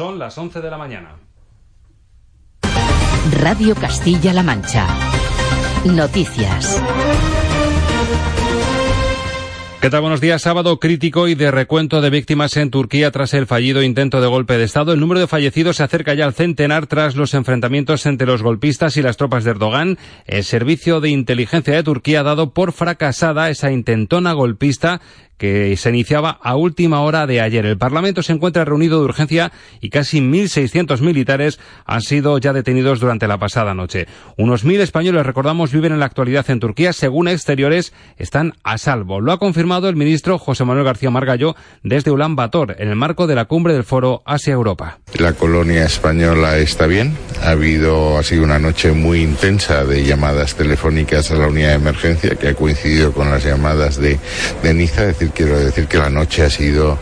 Son las 11 de la mañana. Radio Castilla-La Mancha. Noticias. ¿Qué tal? Buenos días. Sábado crítico y de recuento de víctimas en Turquía tras el fallido intento de golpe de Estado. El número de fallecidos se acerca ya al centenar tras los enfrentamientos entre los golpistas y las tropas de Erdogan. El servicio de inteligencia de Turquía ha dado por fracasada esa intentona golpista que se iniciaba a última hora de ayer. El Parlamento se encuentra reunido de urgencia y casi 1.600 militares han sido ya detenidos durante la pasada noche. Unos mil españoles, recordamos, viven en la actualidad en Turquía. Según exteriores, están a salvo. Lo ha confirmado el ministro José Manuel García Margallo desde Ulan Bator, en el marco de la cumbre del foro Asia-Europa. La colonia española está bien. Ha habido, ha sido una noche muy intensa de llamadas telefónicas a la unidad de emergencia que ha coincidido con las llamadas de, de Niza, es decir, quiero decir que la noche ha sido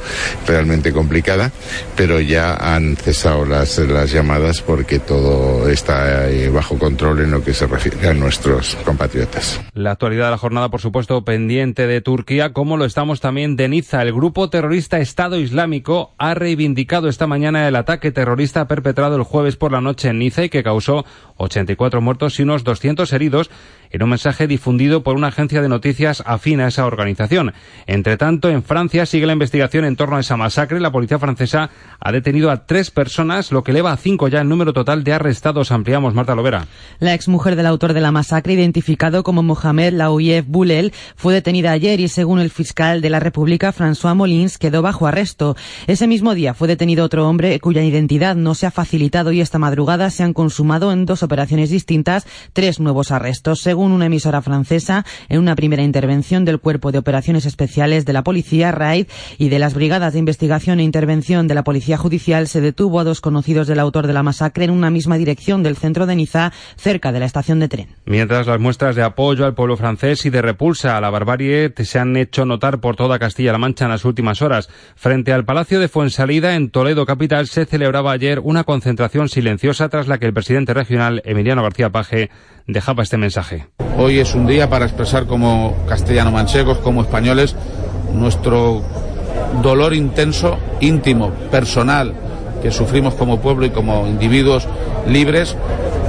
realmente complicada, pero ya han cesado las, las llamadas porque todo está eh, bajo control en lo que se refiere a nuestros compatriotas. La actualidad de la jornada, por supuesto, pendiente de Turquía, como lo estamos también de Niza. El grupo terrorista Estado Islámico ha reivindicado esta mañana el ataque terrorista perpetrado el jueves por la noche en Niza y que causó 84 muertos y unos 200 heridos en un mensaje difundido por una agencia de noticias afín a esa organización. Entre tanto, en Francia sigue la investigación en torno a esa masacre. La policía francesa ha detenido a tres personas, lo que eleva a cinco ya el número total de arrestados. Ampliamos, Marta Lovera. La exmujer del autor de la masacre, identificado como Mohamed Laouyev Boulel, fue detenida ayer y, según el fiscal de la República, François Molins, quedó bajo arresto. Ese mismo día fue detenido otro hombre cuya identidad no se ha facilitado y esta madrugada se han consumado en dos operaciones distintas tres nuevos arrestos. Según una emisora francesa, en una primera intervención del Cuerpo de Operaciones Especiales de la Policía, RAID, y de las Brigadas de Investigación e Intervención de la Policía Judicial, se detuvo a dos conocidos del autor de la masacre en una misma dirección del centro de Niza, cerca de la estación de tren. Mientras las muestras de apoyo al pueblo francés y de repulsa a la barbarie se han hecho notar por toda Castilla-La Mancha en las últimas horas. Frente al Palacio de Fuensalida, en Toledo capital, se celebraba ayer una concentración silenciosa tras la que el presidente regional, Emiliano García Paje, dejaba este mensaje. Hoy es un día para expresar como castellano-manchegos, como españoles, nuestro dolor intenso, íntimo, personal, que sufrimos como pueblo y como individuos libres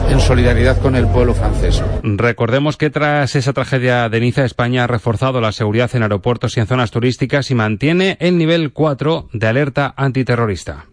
en solidaridad con el pueblo francés. Recordemos que tras esa tragedia de Niza, España ha reforzado la seguridad en aeropuertos y en zonas turísticas y mantiene el nivel 4 de alerta antiterrorista.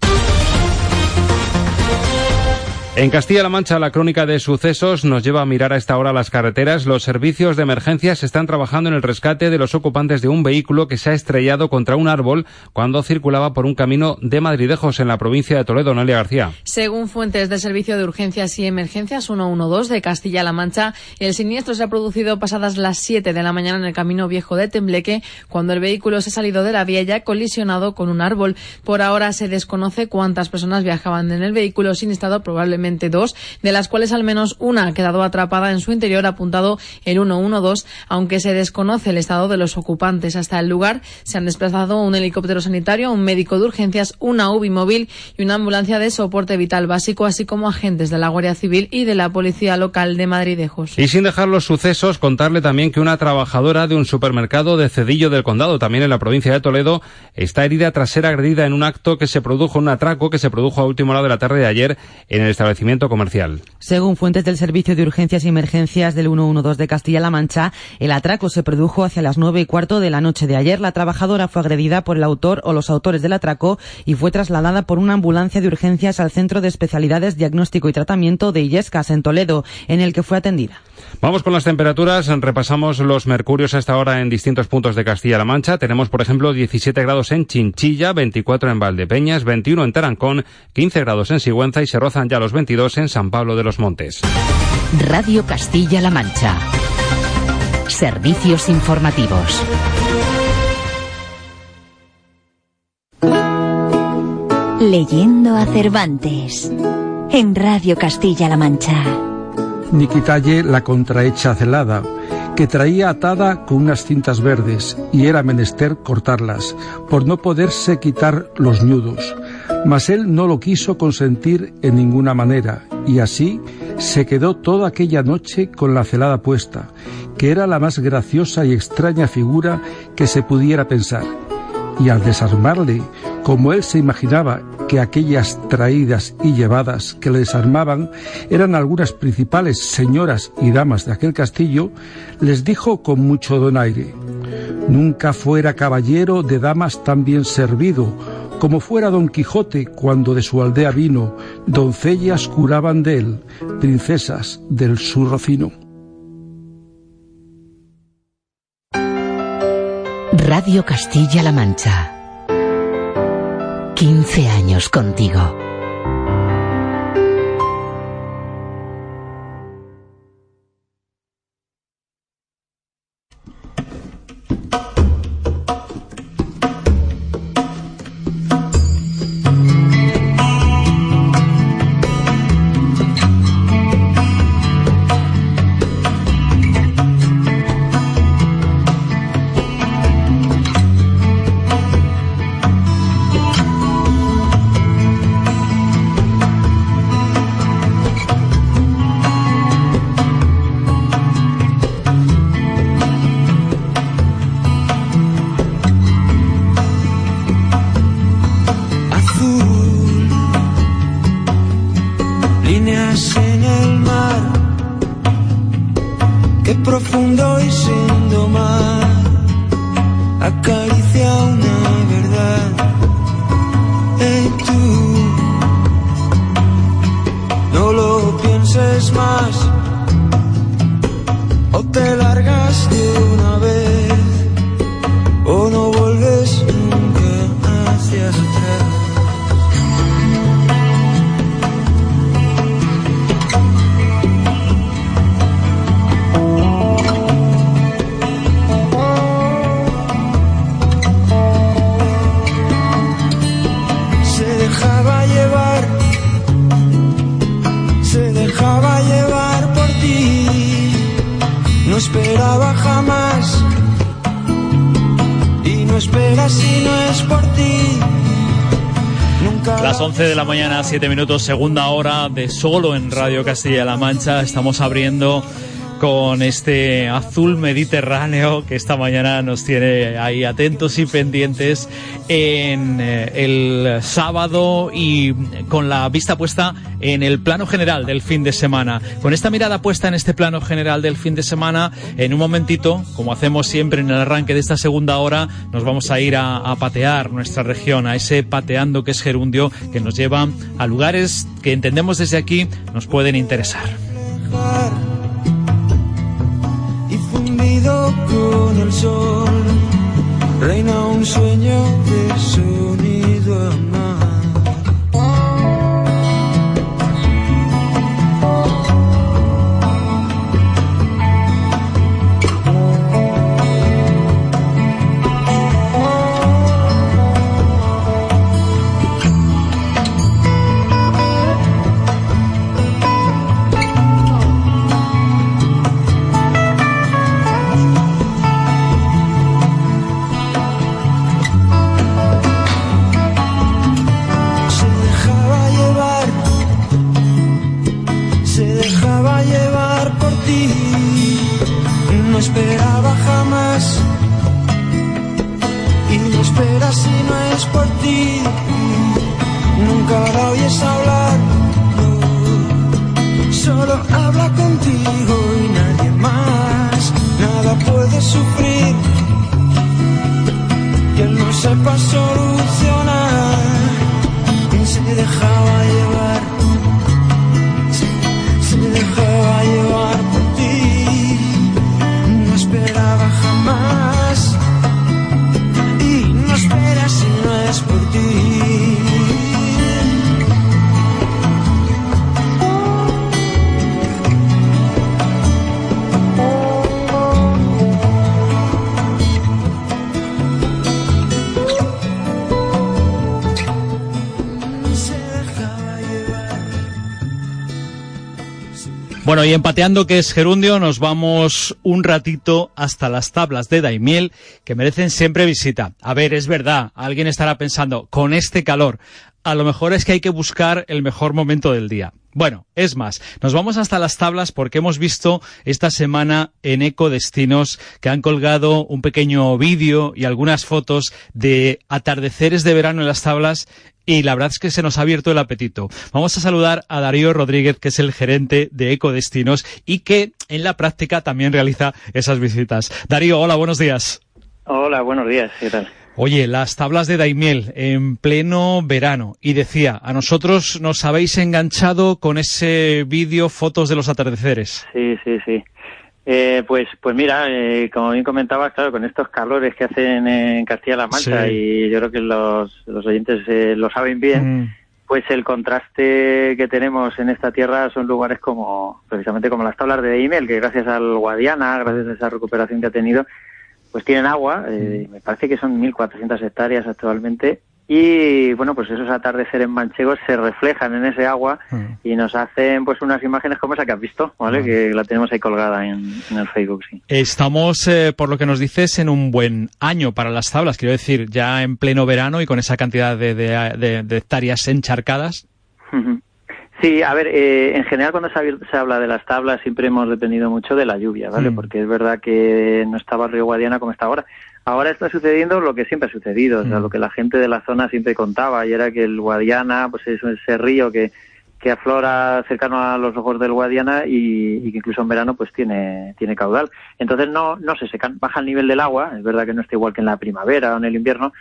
En Castilla-La Mancha, la crónica de sucesos nos lleva a mirar a esta hora las carreteras. Los servicios de emergencias están trabajando en el rescate de los ocupantes de un vehículo que se ha estrellado contra un árbol cuando circulaba por un camino de Madridejos en la provincia de Toledo. Noelia García. Según fuentes del Servicio de Urgencias y Emergencias 112 de Castilla-La Mancha, el siniestro se ha producido pasadas las 7 de la mañana en el camino viejo de Tembleque, cuando el vehículo se ha salido de la vía y ha colisionado con un árbol. Por ahora se desconoce cuántas personas viajaban en el vehículo sin estado probablemente de las cuales al menos una ha quedado atrapada en su interior, apuntado el 112, aunque se desconoce el estado de los ocupantes. Hasta el lugar se han desplazado un helicóptero sanitario, un médico de urgencias, una UBI móvil y una ambulancia de soporte vital básico, así como agentes de la Guardia Civil y de la Policía Local de Madridejos. Y sin dejar los sucesos, contarle también que una trabajadora de un supermercado de Cedillo del Condado, también en la provincia de Toledo, está herida tras ser agredida en un acto que se produjo, un atraco que se produjo a última hora de la tarde de ayer en el establecimiento Según fuentes del Servicio de Urgencias y Emergencias del 112 de Castilla-La Mancha, el atraco se produjo hacia las nueve y cuarto de la noche de ayer. La trabajadora fue agredida por el autor o los autores del atraco y fue trasladada por una ambulancia de urgencias al Centro de Especialidades Diagnóstico y Tratamiento de Illescas, en Toledo, en el que fue atendida. Vamos con las temperaturas. Repasamos los mercurios a esta hora en distintos puntos de Castilla-La Mancha. Tenemos, por ejemplo, 17 grados en Chinchilla, 24 en Valdepeñas, 21 en Tarancón, 15 grados en Sigüenza y se rozan ya los 22 en San Pablo de los Montes. Radio Castilla-La Mancha. Servicios informativos. Leyendo a Cervantes. En Radio Castilla-La Mancha ni quitalle la contrahecha celada, que traía atada con unas cintas verdes, y era menester cortarlas, por no poderse quitar los nudos. Mas él no lo quiso consentir en ninguna manera, y así se quedó toda aquella noche con la celada puesta, que era la más graciosa y extraña figura que se pudiera pensar. Y al desarmarle, como él se imaginaba que aquellas traídas y llevadas que le desarmaban eran algunas principales señoras y damas de aquel castillo, les dijo con mucho donaire, Nunca fuera caballero de damas tan bien servido, como fuera Don Quijote cuando de su aldea vino, doncellas curaban de él, princesas del sur fino. Radio Castilla-La Mancha. 15 años contigo. Siete minutos, segunda hora de solo en Radio Castilla-La Mancha. Estamos abriendo con este azul mediterráneo que esta mañana nos tiene ahí atentos y pendientes en eh, el sábado y con la vista puesta en el plano general del fin de semana. Con esta mirada puesta en este plano general del fin de semana, en un momentito, como hacemos siempre en el arranque de esta segunda hora, nos vamos a ir a, a patear nuestra región, a ese pateando que es gerundio, que nos lleva a lugares que entendemos desde aquí nos pueden interesar. Con el sol, reina un sueño de sonido so Bueno, y empateando que es gerundio, nos vamos un ratito hasta las tablas de Daimiel, que merecen siempre visita. A ver, es verdad, alguien estará pensando, con este calor, a lo mejor es que hay que buscar el mejor momento del día. Bueno, es más, nos vamos hasta las tablas porque hemos visto esta semana en Ecodestinos que han colgado un pequeño vídeo y algunas fotos de atardeceres de verano en las tablas y la verdad es que se nos ha abierto el apetito. Vamos a saludar a Darío Rodríguez, que es el gerente de Ecodestinos y que en la práctica también realiza esas visitas. Darío, hola, buenos días. Hola, buenos días, ¿qué tal? Oye, las tablas de Daimiel en pleno verano. Y decía, a nosotros nos habéis enganchado con ese vídeo, fotos de los atardeceres. Sí, sí, sí. Eh, pues, pues mira, eh, como bien comentabas, claro, con estos calores que hacen en Castilla-La Mancha, Sí. y yo creo que los, los oyentes eh, lo saben bien, Mm. pues el contraste que tenemos en esta tierra son lugares como, precisamente como las tablas de Daimiel, que gracias al Guadiana, gracias a esa recuperación que ha tenido, pues tienen agua, eh, me parece que son 1.400 hectáreas actualmente, y bueno, pues esos atardeceres manchegos se reflejan en ese agua y nos hacen pues unas imágenes como esa que has visto, ¿vale? Que la tenemos ahí colgada en, en el Facebook, sí. Estamos, eh, por lo que nos dices, en un buen año para las tablas. Quiero decir, ya en pleno verano y con esa cantidad de, de- de- de hectáreas encharcadas. Sí, a ver, eh, en general cuando se, ha- se habla de las tablas siempre hemos dependido mucho de la lluvia, ¿vale? Mm. Porque es verdad que no estaba el río Guadiana como está ahora. Ahora está sucediendo lo que siempre ha sucedido, o sea, Mm. lo que la gente de la zona siempre contaba, y era que el Guadiana, pues es ese río que, que aflora cercano a los ojos del Guadiana y, y que incluso en verano pues tiene, tiene caudal. Entonces no, no se secan, baja el nivel del agua, es verdad que no está igual que en la primavera o en el invierno,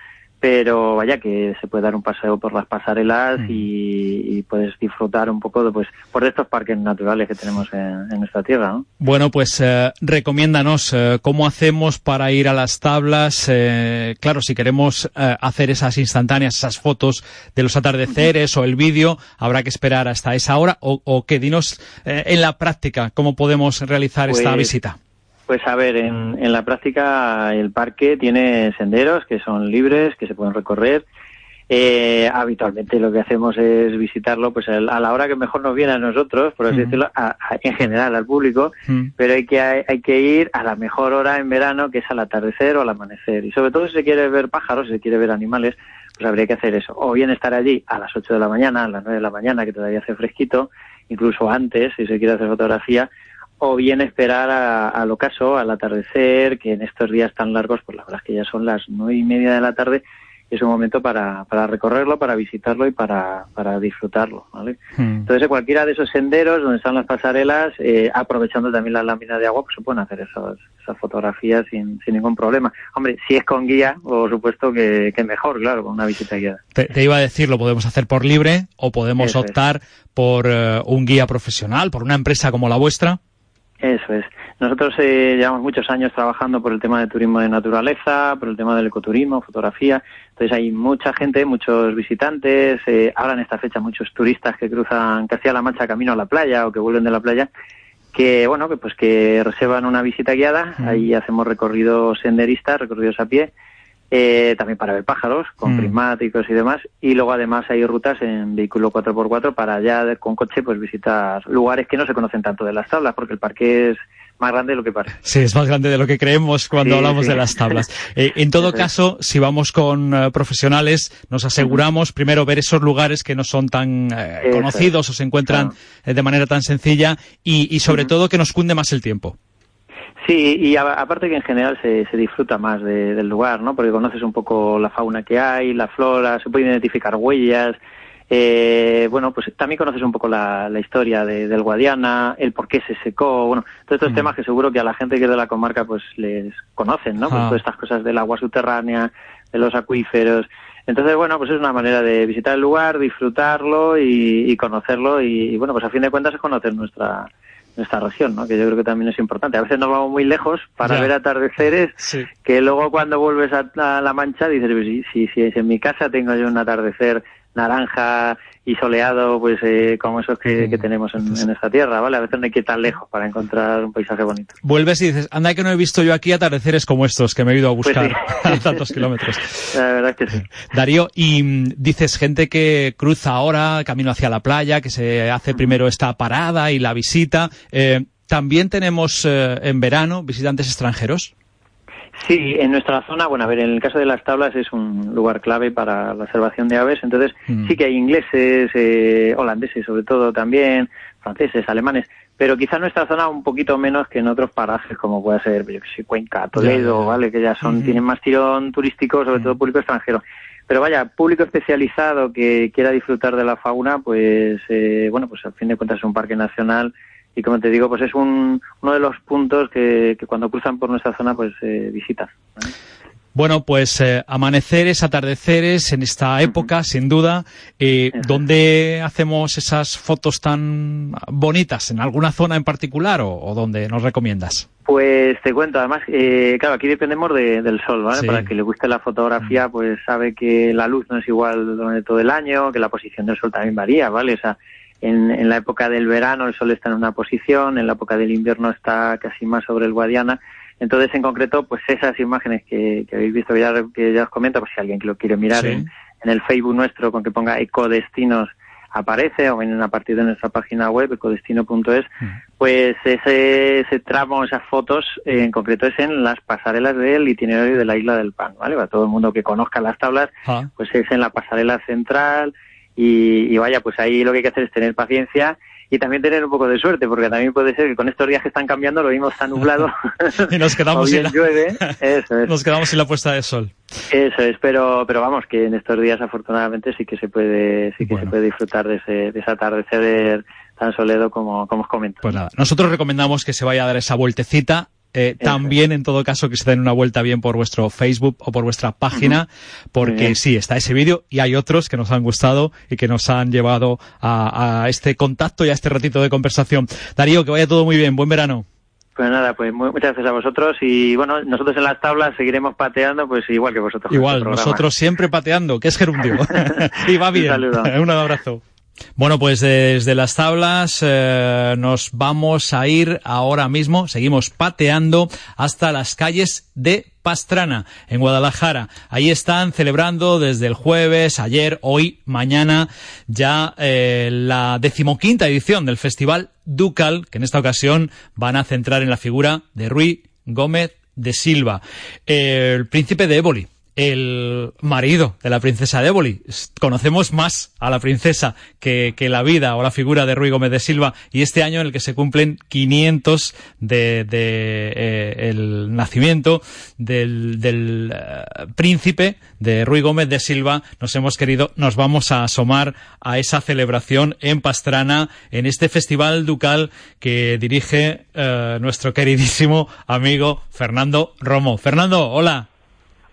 pero vaya que se puede dar un paseo por las pasarelas y, y puedes disfrutar un poco de, pues, por estos parques naturales que tenemos en, en nuestra tierra, ¿no? Bueno, pues eh, recomiéndanos eh, cómo hacemos para ir a las tablas. eh, claro, si queremos eh, hacer esas instantáneas, esas fotos de los atardeceres o el vídeo, habrá que esperar hasta esa hora. O, o que dinos en la práctica cómo podemos realizar esta Pues, visita. Pues a ver, en, en la práctica el parque tiene senderos que son libres, que se pueden recorrer. Eh, habitualmente lo que hacemos es visitarlo pues a la hora que mejor nos viene a nosotros, por así decirlo, a- a- en general al público, pero hay que, hay que ir a la mejor hora en verano, que es al atardecer o al amanecer. Y sobre todo si se quiere ver pájaros, si se quiere ver animales, pues habría que hacer eso. O bien estar allí a las 8 de la mañana, a las 9 de la mañana, que todavía hace fresquito, incluso antes, si se quiere hacer fotografía, o bien esperar a- al ocaso, al atardecer, que en estos días tan largos, pues la verdad es que ya son las nueve y media de la tarde, y es un momento para, para recorrerlo, para visitarlo y para, para disfrutarlo, ¿vale? Mm. Entonces, en cualquiera de esos senderos donde están las pasarelas, eh, aprovechando también las láminas de agua, pues se pueden hacer esas, esas fotografías sin, sin ningún problema. Hombre, si es con guía, por supuesto que, que mejor, claro, con una visita guiada. Te, te iba a decir, lo podemos hacer por libre o podemos Eso es. optar por eh, un guía profesional, por una empresa como la vuestra. Eso es. Nosotros eh, llevamos muchos años trabajando por el tema de turismo de naturaleza, por el tema del ecoturismo, fotografía. Entonces hay mucha gente, muchos visitantes, eh, ahora en esta fecha muchos turistas que cruzan Castilla-La Mancha camino a la playa o que vuelven de la playa, que bueno, que pues que reservan una visita guiada. Ahí hacemos recorridos senderistas, recorridos a pie. Eh, también para ver pájaros con Mm. prismáticos y demás y luego además hay rutas en vehículo 4x4 para ya con coche pues visitar lugares que no se conocen tanto de las tablas porque el parque es más grande de lo que parece. Sí, es más grande de lo que creemos cuando Sí, hablamos sí. de las tablas. Eh, en todo caso, si vamos con eh, profesionales, nos aseguramos primero ver esos lugares que no son tan eh, conocidos o se encuentran de manera tan sencilla y, y sobre todo que nos cunde más el tiempo. Sí, y a- aparte que en general se, se disfruta más de- del lugar, ¿no? Porque conoces un poco la fauna que hay, la flora, se pueden identificar huellas. Eh, bueno, pues también conoces un poco la, la historia de- del Guadiana, el por qué se secó, bueno, todos estos Mm. temas que seguro que a la gente que es de la comarca pues les conocen, ¿no? Pues Ah. todas estas cosas del agua subterránea, de los acuíferos. Entonces, bueno, pues es una manera de visitar el lugar, disfrutarlo y, y conocerlo y, y, bueno, pues a fin de cuentas es conocer nuestra nuestra región, ¿no? Que yo creo que también es importante. A veces nos vamos muy lejos para Ya. ver atardeceres Sí. que luego cuando vuelves a, a La Mancha dices, si, si, si en mi casa tengo yo un atardecer naranja y soleado, pues eh, como esos que, que tenemos en, en esta tierra, ¿vale? A veces no hay que ir tan lejos para encontrar un paisaje bonito. Vuelves y dices, anda que no he visto yo aquí atardeceres como estos que me he ido a Pues buscar sí. a tantos kilómetros. La verdad es que sí. Darío, y mm, dices gente que cruza ahora camino hacia la playa, que se hace primero esta parada y la visita. Eh, También tenemos eh, en verano visitantes extranjeros. Sí, en nuestra zona, bueno, a ver, en el caso de las tablas es un lugar clave para la observación de aves, entonces Mm. sí que hay ingleses, eh, holandeses sobre todo también, franceses, alemanes, pero quizá en nuestra zona un poquito menos que en otros parajes como puede ser, yo que sé, Cuenca, Toledo. ¿vale? Que ya son, tienen más tirón turístico, sobre todo público extranjero. pero vaya, público especializado que quiera disfrutar de la fauna, pues eh, bueno, pues al fin de cuentas es un parque nacional y como te digo, pues es un, uno de los puntos que, que cuando cruzan por nuestra zona pues eh, visitan. ¿vale? Bueno, pues eh, amaneceres, atardeceres en esta época, sin duda. Eh, ¿Dónde hacemos esas fotos tan bonitas? ¿En alguna zona en particular o, o dónde nos recomiendas? Pues te cuento, además, eh, claro, aquí dependemos de- del sol, ¿vale? Sí. Para el que le guste la fotografía, pues sabe que la luz no es igual durante todo el año, que la posición del sol también varía, ¿vale? O sea, en, en la época del verano el sol está en una posición, en la época del invierno está casi más sobre el Guadiana. Entonces, en concreto, pues esas imágenes que, que habéis visto, que ya, que ya os comento, pues si alguien que lo quiere mirar Sí. en, en el Facebook nuestro con que ponga Ecodestinos aparece o vienen a partir de nuestra página web ecodestino.es pues ese, ese tramo, esas fotos eh, en concreto es en las pasarelas del itinerario de la isla del Pan, ¿vale? Para todo el mundo que conozca las tablas, Ah. pues es en la pasarela central y, y vaya, pues ahí lo que hay que hacer es tener paciencia y también tener un poco de suerte, porque también puede ser que con estos días que están cambiando lo mismo está nublado Y nos quedamos, sin la, llueve, eso es. nos quedamos sin la puesta de sol. Eso es, pero, pero vamos, que en estos días afortunadamente sí que se puede, sí que se puede disfrutar de ese, de ese atardecer tan soledo como, como os comento. Pues nada, nosotros recomendamos que se vaya a dar esa vueltecita. Eh, también, en todo caso, que se den una vuelta bien por vuestro Facebook o por vuestra página, porque sí, está ese vídeo y hay otros que nos han gustado y que nos han llevado a, a este contacto y a este ratito de conversación. Darío, que vaya todo muy bien. Buen verano. Pues nada, pues muchas gracias a vosotros y bueno, nosotros en las tablas seguiremos pateando pues igual que vosotros. Igual, este programa. nosotros siempre pateando, que es gerundio. y va Un bien. saludo. Un abrazo. Bueno, pues desde las tablas eh, nos vamos a ir ahora mismo, seguimos pateando hasta las calles de Pastrana, en Guadalajara. Ahí están celebrando desde el jueves, ayer, hoy, mañana, ya eh, la decimoquinta edición del Festival Ducal, que en esta ocasión van a centrar en la figura de Rui Gómez de Silva, el príncipe de Éboli el marido de la princesa de Éboli. S- Conocemos más a la princesa que, que la vida o la figura de Rui Gómez de Silva y este año en el que se cumplen 500 de, de, eh, el nacimiento del, del eh, príncipe de Rui Gómez de Silva nos hemos querido, nos vamos a asomar a esa celebración en Pastrana en este festival ducal que dirige eh, nuestro queridísimo amigo Fernando Romo. Fernando, hola.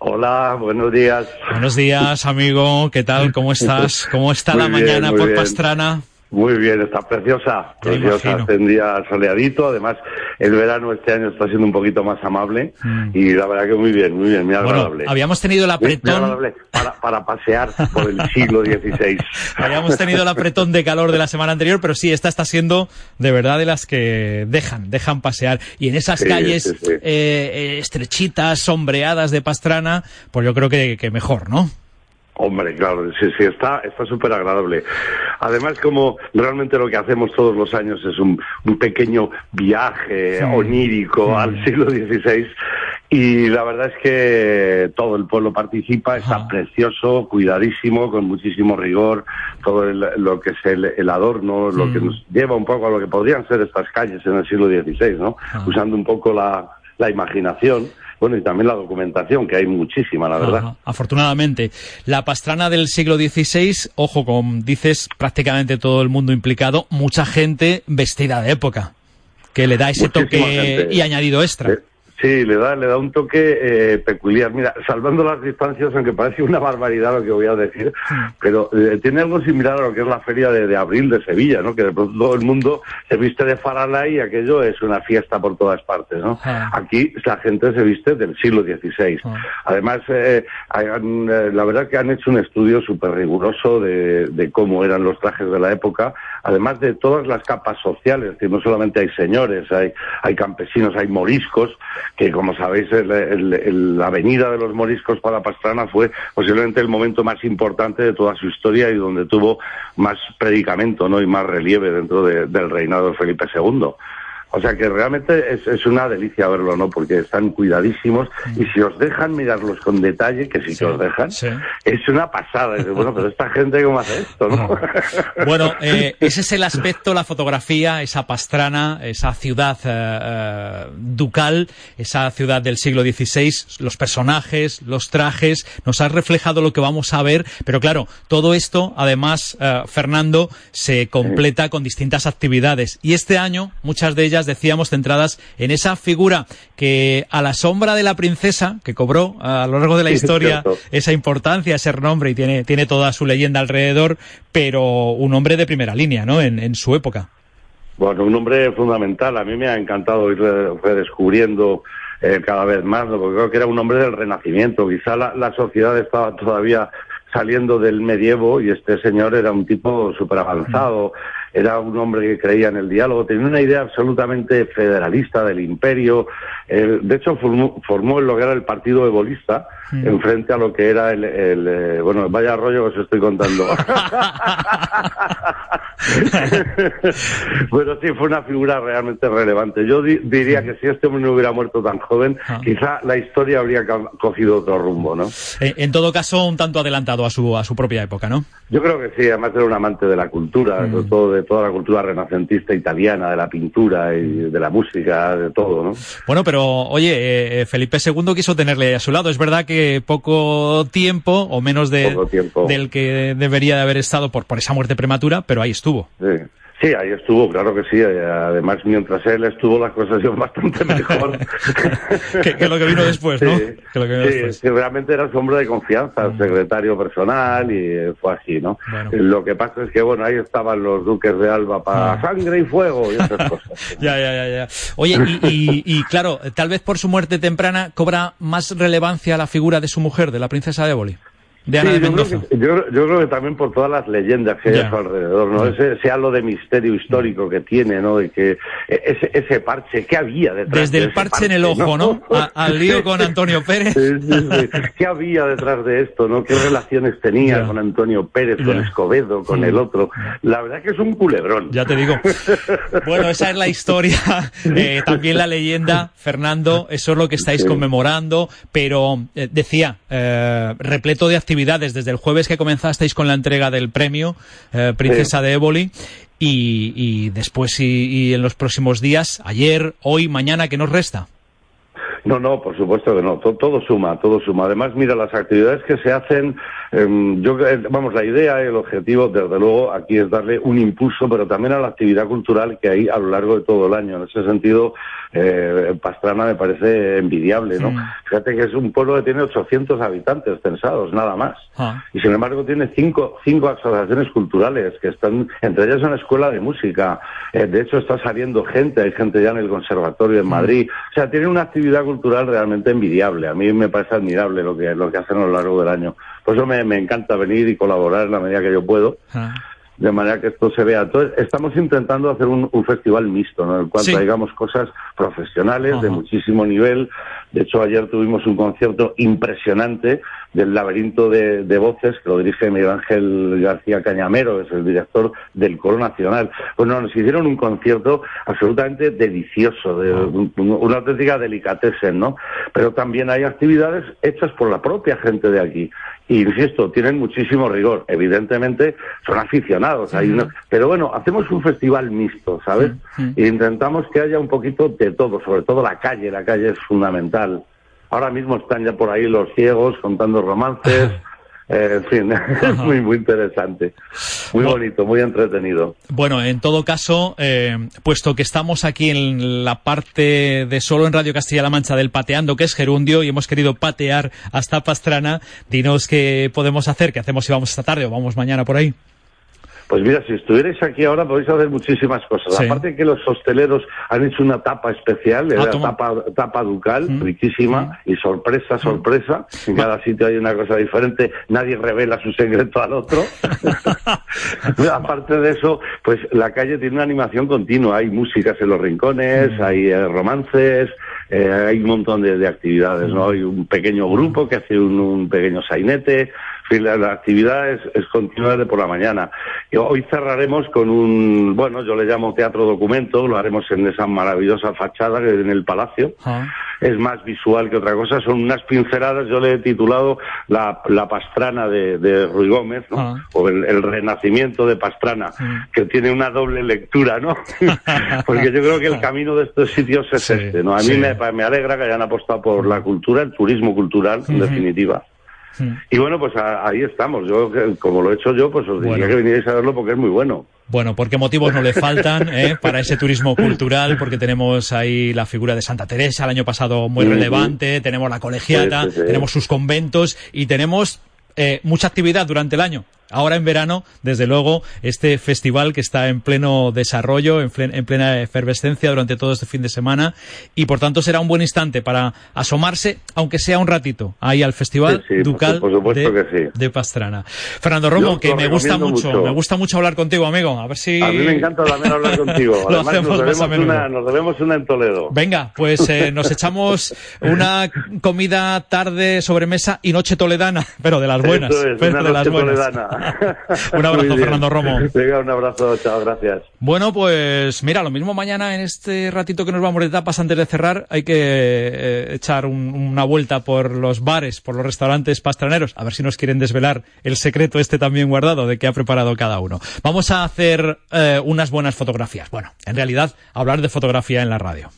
Hola, buenos días. Buenos días, amigo. ¿Qué tal? ¿Cómo estás? ¿Cómo está Muy la bien, mañana por bien. Pastrana? Muy bien, está preciosa, preciosa, hace un día soleadito, además el verano este año está siendo un poquito más amable y la verdad que muy bien, muy bien, muy Mm. Bueno, agradable. habíamos tenido el Muy- muy apretón, para, para pasear por el siglo XVI. habíamos tenido el apretón de calor de la semana anterior, pero sí, esta está siendo de verdad de las que dejan, dejan pasear. Y en esas Sí, calles sí, sí. eh, eh, estrechitas, sombreadas de Pastrana, pues yo creo que, que mejor, ¿no? Hombre, claro, sí, sí, está está súper agradable. Además, como realmente lo que hacemos todos los años es un, un pequeño viaje Sí. onírico al siglo XVI y la verdad es que todo el pueblo participa, está precioso, cuidadísimo, con muchísimo rigor, todo el- lo que es el, el adorno, lo que nos lleva un poco a lo que podrían ser estas calles en el siglo XVI, ¿no? Usando un poco la, la imaginación, bueno, y también la documentación, que hay muchísima, la verdad. Ajá, afortunadamente. La pastrana del siglo XVI, ojo, como dices, prácticamente todo el mundo implicado, mucha gente vestida de época, que le da ese Muchísima toque gente. y añadido extra. Eh, Sí, le da, le da un toque eh, peculiar. Mira, salvando las distancias, aunque parece una barbaridad lo que voy a decir, pero eh, tiene algo similar a lo que es la feria de, de abril de Sevilla, ¿no? Que de pronto todo el mundo se viste de farala y aquello es una fiesta por todas partes, ¿no? Ah. Aquí la gente se viste del siglo XVI. Además, eh, han, eh, la verdad que han hecho un estudio súper riguroso de, de cómo eran los trajes de la época, además de todas las capas sociales, que no solamente hay señores, hay, hay campesinos, hay moriscos, que como sabéis, el- la avenida de los moriscos para Pastrana fue posiblemente el momento más importante de toda su historia y donde tuvo más predicamento ¿no? y más relieve dentro de- del reinado de Felipe II. O sea que realmente es, es una delicia verlo, ¿no? Porque están cuidadísimos y si os dejan mirarlos con detalle, que sí, que os dejan, es una pasada. Bueno, pero esta gente cómo hace esto, ¿no? Bueno, eh, ese es el aspecto, la fotografía, esa pastrana, esa ciudad eh, eh, ducal, esa ciudad del siglo XVI, los personajes, los trajes, nos ha reflejado lo que vamos a ver, pero claro, todo esto, además, eh, Fernando, se completa con distintas actividades. Y este año, muchas de ellas, decíamos, centradas en esa figura que a la sombra de la princesa, que cobró a lo largo de la Sí, historia esa importancia, ese renombre y tiene, tiene toda su leyenda alrededor, pero un hombre de primera línea, ¿no? En, en su época. Bueno, un hombre fundamental. A mí me ha encantado ir re- redescubriendo eh, cada vez más, ¿no? porque creo que era un hombre del Renacimiento. Quizá la, la sociedad estaba todavía saliendo del medievo y este señor era un tipo súper avanzado. Era un hombre que creía en el diálogo, tenía una idea absolutamente federalista del imperio. Eh, de hecho, formó, formó lo que era el partido ebolista Mm. en frente a lo que era el, el, eh, bueno, vaya rollo que os estoy contando. Pero sí, fue una figura realmente relevante. Yo di- diría que si este hombre no hubiera muerto tan joven, quizá la historia habría cogido otro rumbo, ¿no? Eh, en todo caso, un tanto adelantado a su, a su propia época, ¿no? Yo creo que sí, además era un amante de la cultura, sobre todo de toda la cultura renacentista italiana, de la pintura y de la música, de todo, ¿no? Bueno, pero oye, eh, eh, Felipe II quiso tenerle a su lado. Es verdad que poco tiempo, o menos de, tiempo. del que debería de haber estado por, por esa muerte prematura, pero ahí estuvo. Sí. Sí, ahí estuvo, claro que sí. Eh, Además, mientras él estuvo, las cosas iban bastante mejor. que, que lo que vino después, ¿no? Sí, Que lo que vino sí, después. sí, realmente era su hombre de confianza, el secretario personal y eh, fue así, ¿no? Lo que pasa es que, bueno, ahí estaban los duques de Alba para sangre y fuego y esas cosas. Ya, ya, ya, ya. Oye, y, y- y, claro, tal vez por su muerte temprana cobra más relevancia la figura de su mujer, de la princesa de Éboli, de Ana Sí, de yo, creo Mendoza. que, yo, yo creo que también por todas las leyendas que hay a su alrededor, ¿no? Ese, ese halo de misterio histórico que tiene, ¿no? De que e- ese, ese parche, ¿qué había detrás Desde de el ese parche en el ojo, ¿no? A- al lío con Antonio Pérez. Sí, sí. ¿Qué había detrás de esto, no? ¿Qué relaciones tenía con Antonio Pérez, con. Escobedo, con el otro? La verdad que es un culebrón. Ya te digo. Bueno, esa es la historia, eh, también la leyenda, Fernando, eso es lo que estáis conmemorando, pero eh, decía, eh, repleto de actividades desde el jueves que comenzasteis con la entrega del premio eh, Princesa de Éboli y, y después y, y en los próximos días, ayer, hoy, mañana, ¿qué nos resta? No, no, por supuesto que no. To- Todo, suma, todo suma. Además, mira, las actividades que se hacen, em, yo, eh, vamos, la idea, el objetivo, desde luego, aquí es darle un impulso, pero también a la actividad cultural que hay a lo largo de todo el año. En ese sentido, eh, Pastrana me parece envidiable, ¿no? Fíjate que es un pueblo que tiene 800 habitantes censados, nada más. Ah. Y sin embargo tiene cinco, cinco asociaciones culturales que están, entre ellas una escuela de música. Eh, de hecho está saliendo gente, hay gente ya en el conservatorio en Madrid. O sea, tiene una actividad cultural realmente envidiable. A mí me parece admirable lo que, lo que hacen a lo largo del año. Por eso me, me encanta venir y colaborar en la medida que yo puedo. De manera que esto se vea. Entonces, estamos intentando hacer un, un festival mixto, ¿no? En el cual Sí. traigamos cosas profesionales de muchísimo nivel. De hecho, ayer tuvimos un concierto impresionante del laberinto de, de voces que lo dirige Miguel Ángel García Cañamero, que es el director del Coro Nacional. Bueno, nos hicieron un concierto absolutamente delicioso, de un- una auténtica delicatessen, ¿no? Pero también hay actividades hechas por la propia gente de aquí. Y insisto, tienen muchísimo rigor. Evidentemente son aficionados, hay unos- pero bueno, hacemos un festival mixto, ¿sabes? E intentamos que haya un poquito de todo, sobre todo la calle, la calle es fundamental. Ahora mismo están ya por ahí los ciegos contando romances, en fin, es muy, muy interesante, muy bonito, muy entretenido. Bueno, en todo caso, eh, puesto que estamos aquí en la parte de solo en Radio Castilla-La Mancha del pateando, que es gerundio, y hemos querido patear hasta Pastrana, dinos qué podemos hacer, qué hacemos si vamos esta tarde o vamos mañana por ahí. Pues mira, si estuvierais aquí ahora podéis hacer muchísimas cosas. Sí. Aparte que los hosteleros han hecho una tapa especial, Ah, la tapa, tapa ducal, riquísima, y sorpresa, sorpresa. En cada sitio hay una cosa diferente, nadie revela su secreto al otro. Aparte de eso, pues la calle tiene una animación continua, hay músicas en los rincones, hay eh, romances, eh, hay un montón de, de actividades, ¿no? Hay un pequeño grupo que hace un, un pequeño sainete, la, la actividad es, es continua de por la mañana. Y hoy cerraremos con un, bueno, yo le llamo teatro documento, lo haremos en esa maravillosa fachada que en el palacio. Es más visual que otra cosa, son unas pinceladas, yo le he titulado La, la pastrana de, de Ruy Gómez, ¿no? O el, el renacimiento de Pastrana, que tiene una doble lectura, ¿no? Porque yo creo que el camino de estos sitios es este, ¿no? A mí me, me alegra que hayan apostado por la cultura, el turismo cultural, en Ujú. Definitiva. Y bueno, pues a- ahí estamos. Yo, como lo he hecho yo, pues os diría Bueno. que vinierais a verlo porque es muy bueno. Bueno, porque motivos no le faltan eh, para ese turismo cultural, porque tenemos ahí la figura de Santa Teresa el año pasado muy relevante, tenemos la colegiata, Sí, sí, sí. tenemos sus conventos y tenemos eh, mucha actividad durante el año. Ahora en verano, desde luego, este festival que está en pleno desarrollo, en, plen- en plena efervescencia durante todo este fin de semana y por tanto será un buen instante para asomarse, aunque sea un ratito, ahí al Festival Sí, sí, por Ducal su- por supuesto de, que sí. de Pastrana. Fernando Romo, Yo que me gusta mucho, mucho. me gusta mucho hablar contigo, amigo. A ver si... A mí me encanta también hablar contigo. Lo Además, hacemos nos más a debemos, menudo. una, nos debemos una en Toledo. Venga, pues eh, nos echamos una comida tarde sobremesa y noche toledana, pero de las buenas. Es, pero una de las noche buenas. toledana. Un abrazo. Fernando Romo. Venga, un abrazo, chao, gracias. Bueno, pues mira, lo mismo mañana en este ratito que nos vamos de tapas antes de cerrar, hay que eh, echar un- una vuelta por los bares, por los restaurantes pastraneros, a ver si nos quieren desvelar el secreto este también guardado de que ha preparado cada uno. Vamos a hacer eh, unas buenas fotografías. Bueno, en realidad, hablar de fotografía en la radio.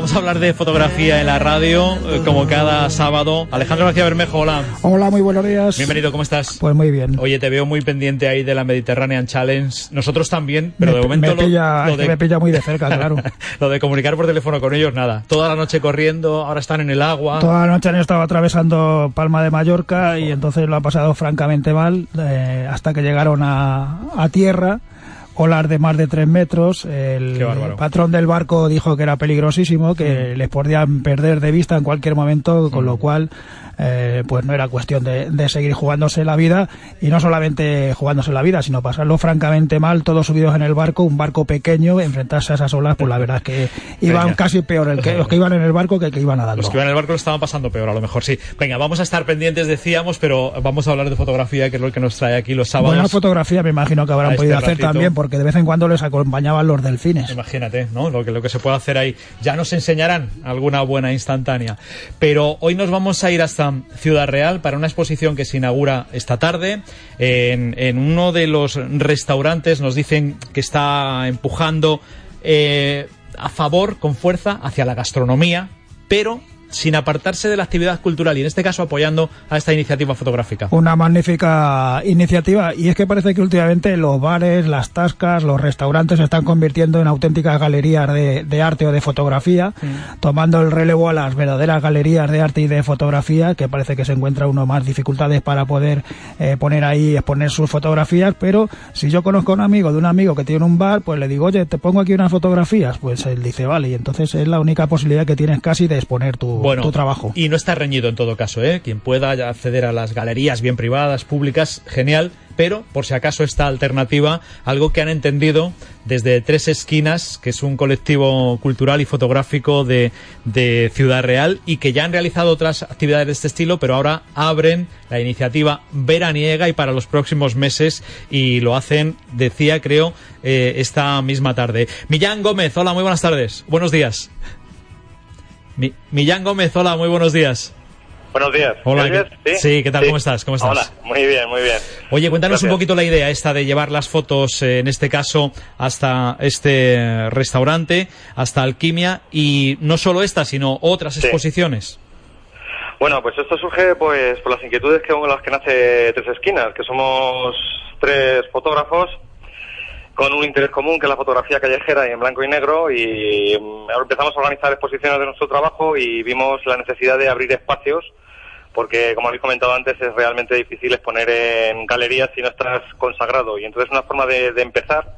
Vamos a hablar de fotografía en la radio, eh, como cada sábado. Alejandro García Bermejo, hola. Hola, muy buenos días. Bienvenido, ¿cómo estás? Pues muy bien. Oye, te veo muy pendiente ahí de la Mediterranean Challenge. Nosotros también, pero me, de momento me lo- pilla, lo, que de, me pilla muy de cerca, claro. lo de comunicar por teléfono con ellos, nada. Toda la noche corriendo, ahora están en el agua. Toda la noche han estado atravesando Palma de Mallorca y entonces lo han pasado francamente mal eh, hasta que llegaron a, a tierra. Olas de más de tres metros. El patrón del barco dijo que era peligrosísimo, que les podían perder de vista en cualquier momento, con lo cual eh, pues no era cuestión de, de seguir jugándose la vida y no solamente jugándose la vida, sino pasarlo francamente mal, todos subidos en el barco, un barco pequeño, enfrentarse a esas olas, pues la verdad es que iban Venga. casi peor el que, los que iban en el barco que el que iban nadando. Los que iban en el barco lo estaban pasando peor, a lo mejor sí. Venga, vamos a estar pendientes, decíamos, pero vamos a hablar de fotografía, que es lo que nos trae aquí los sábados. Buena fotografía me imagino que a habrán este podido hacer ratito. también, porque de vez en cuando les acompañaban los delfines. Imagínate, ¿no? Lo que, lo que se puede hacer ahí. Ya nos enseñarán alguna buena instantánea. Pero hoy nos vamos a ir hasta Ciudad Real para una exposición que se inaugura esta tarde. En, uno de los restaurantes nos dicen que está empujando eh, a favor, con fuerza, hacia la gastronomía, pero sin apartarse de la actividad cultural y en este caso apoyando a esta iniciativa fotográfica. Una magnífica iniciativa y es que parece que últimamente los bares, las tascas, los restaurantes se están convirtiendo en auténticas galerías de, de arte o de fotografía, tomando el relevo a las verdaderas galerías de arte y de fotografía, que parece que se encuentra uno más dificultades para poder eh, poner ahí, exponer sus fotografías, pero si yo conozco a un amigo de un amigo que tiene un bar, pues le digo, oye, te pongo aquí unas fotografías, pues él dice, vale, y entonces es la única posibilidad que tienes casi de exponer tu, Bueno, tu trabajo. Y no está reñido en todo caso, ¿eh? Quien pueda acceder a las galerías bien privadas, públicas, genial. Pero, por si acaso, esta alternativa, algo que han entendido desde Tres Esquinas, que es un colectivo cultural y fotográfico de, de Ciudad Real, y que ya han realizado otras actividades de este estilo, pero ahora abren la iniciativa veraniega y para los próximos meses, y lo hacen, decía, creo, eh, esta misma tarde. Millán Gómez, hola, muy buenas tardes. Buenos días. Mi- Millán Gómez, hola, muy buenos días. Buenos días. Hola. ¿qué- sí, ¿qué tal? ¿Cómo estás? ¿Cómo estás? Hola, muy bien, muy bien. Oye, cuéntanos un poquito la idea esta de llevar las fotos, eh, en este caso, hasta este restaurante, hasta Alquimia, y no solo esta, sino otras Sí. exposiciones. Bueno, pues esto surge pues por las inquietudes que con las que nace Tres Esquinas, que somos tres fotógrafos con un interés común que es la fotografía callejera y en blanco y negro y mm, empezamos a organizar exposiciones de nuestro trabajo y vimos la necesidad de abrir espacios porque como habéis comentado antes es realmente difícil exponer en galerías si no estás consagrado. Y entonces una forma de, de empezar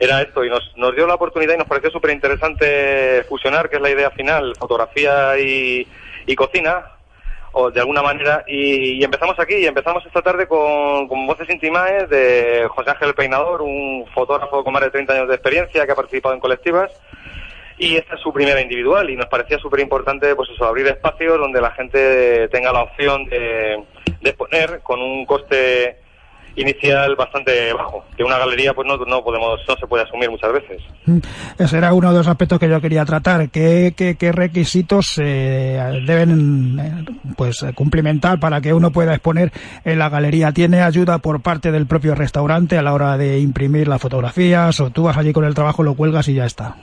era esto y nos, nos dio la oportunidad y nos pareció súper interesante fusionar, que es la idea final, fotografía y, y cocina, o de alguna manera, y, y empezamos aquí, y empezamos esta tarde con, con voces intimaes de José Ángel Peinador, un fotógrafo con más de 30 años de experiencia que ha participado en colectivas, y esta es su primera individual, y nos parecía súper importante, pues eso, abrir espacios donde la gente tenga la opción de, de exponer con un coste inicial bastante bajo, que una galería pues no, no podemos, no se puede asumir muchas veces. Ese era uno de los aspectos que yo quería tratar. ¿Qué, qué, qué requisitos eh, deben eh, pues cumplimentar para que uno pueda exponer en la galería? ¿Tiene ayuda por parte del propio restaurante a la hora de imprimir las fotografías o tú vas allí con el trabajo, lo cuelgas y ya está?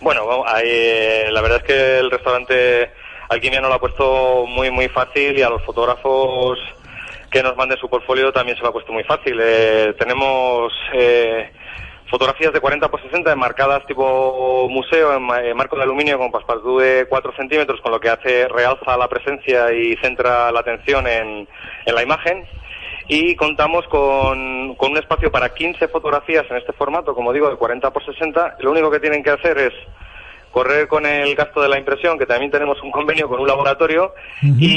Bueno, eh, la verdad es que el restaurante Alquimia nos lo ha puesto muy, muy fácil y a los fotógrafos que nos manden su portfolio también se lo ha puesto muy fácil. Eh, tenemos eh, fotografías de 40 por 60 enmarcadas tipo museo en marco de aluminio con passepartout de 4 centímetros, con lo que hace realza la presencia y centra la atención en, en la imagen. Y contamos con, con un espacio para 15 fotografías en este formato, como digo, de 40 por 60. Lo único que tienen que hacer es correr con el gasto de la impresión, que también tenemos un convenio con un laboratorio, y,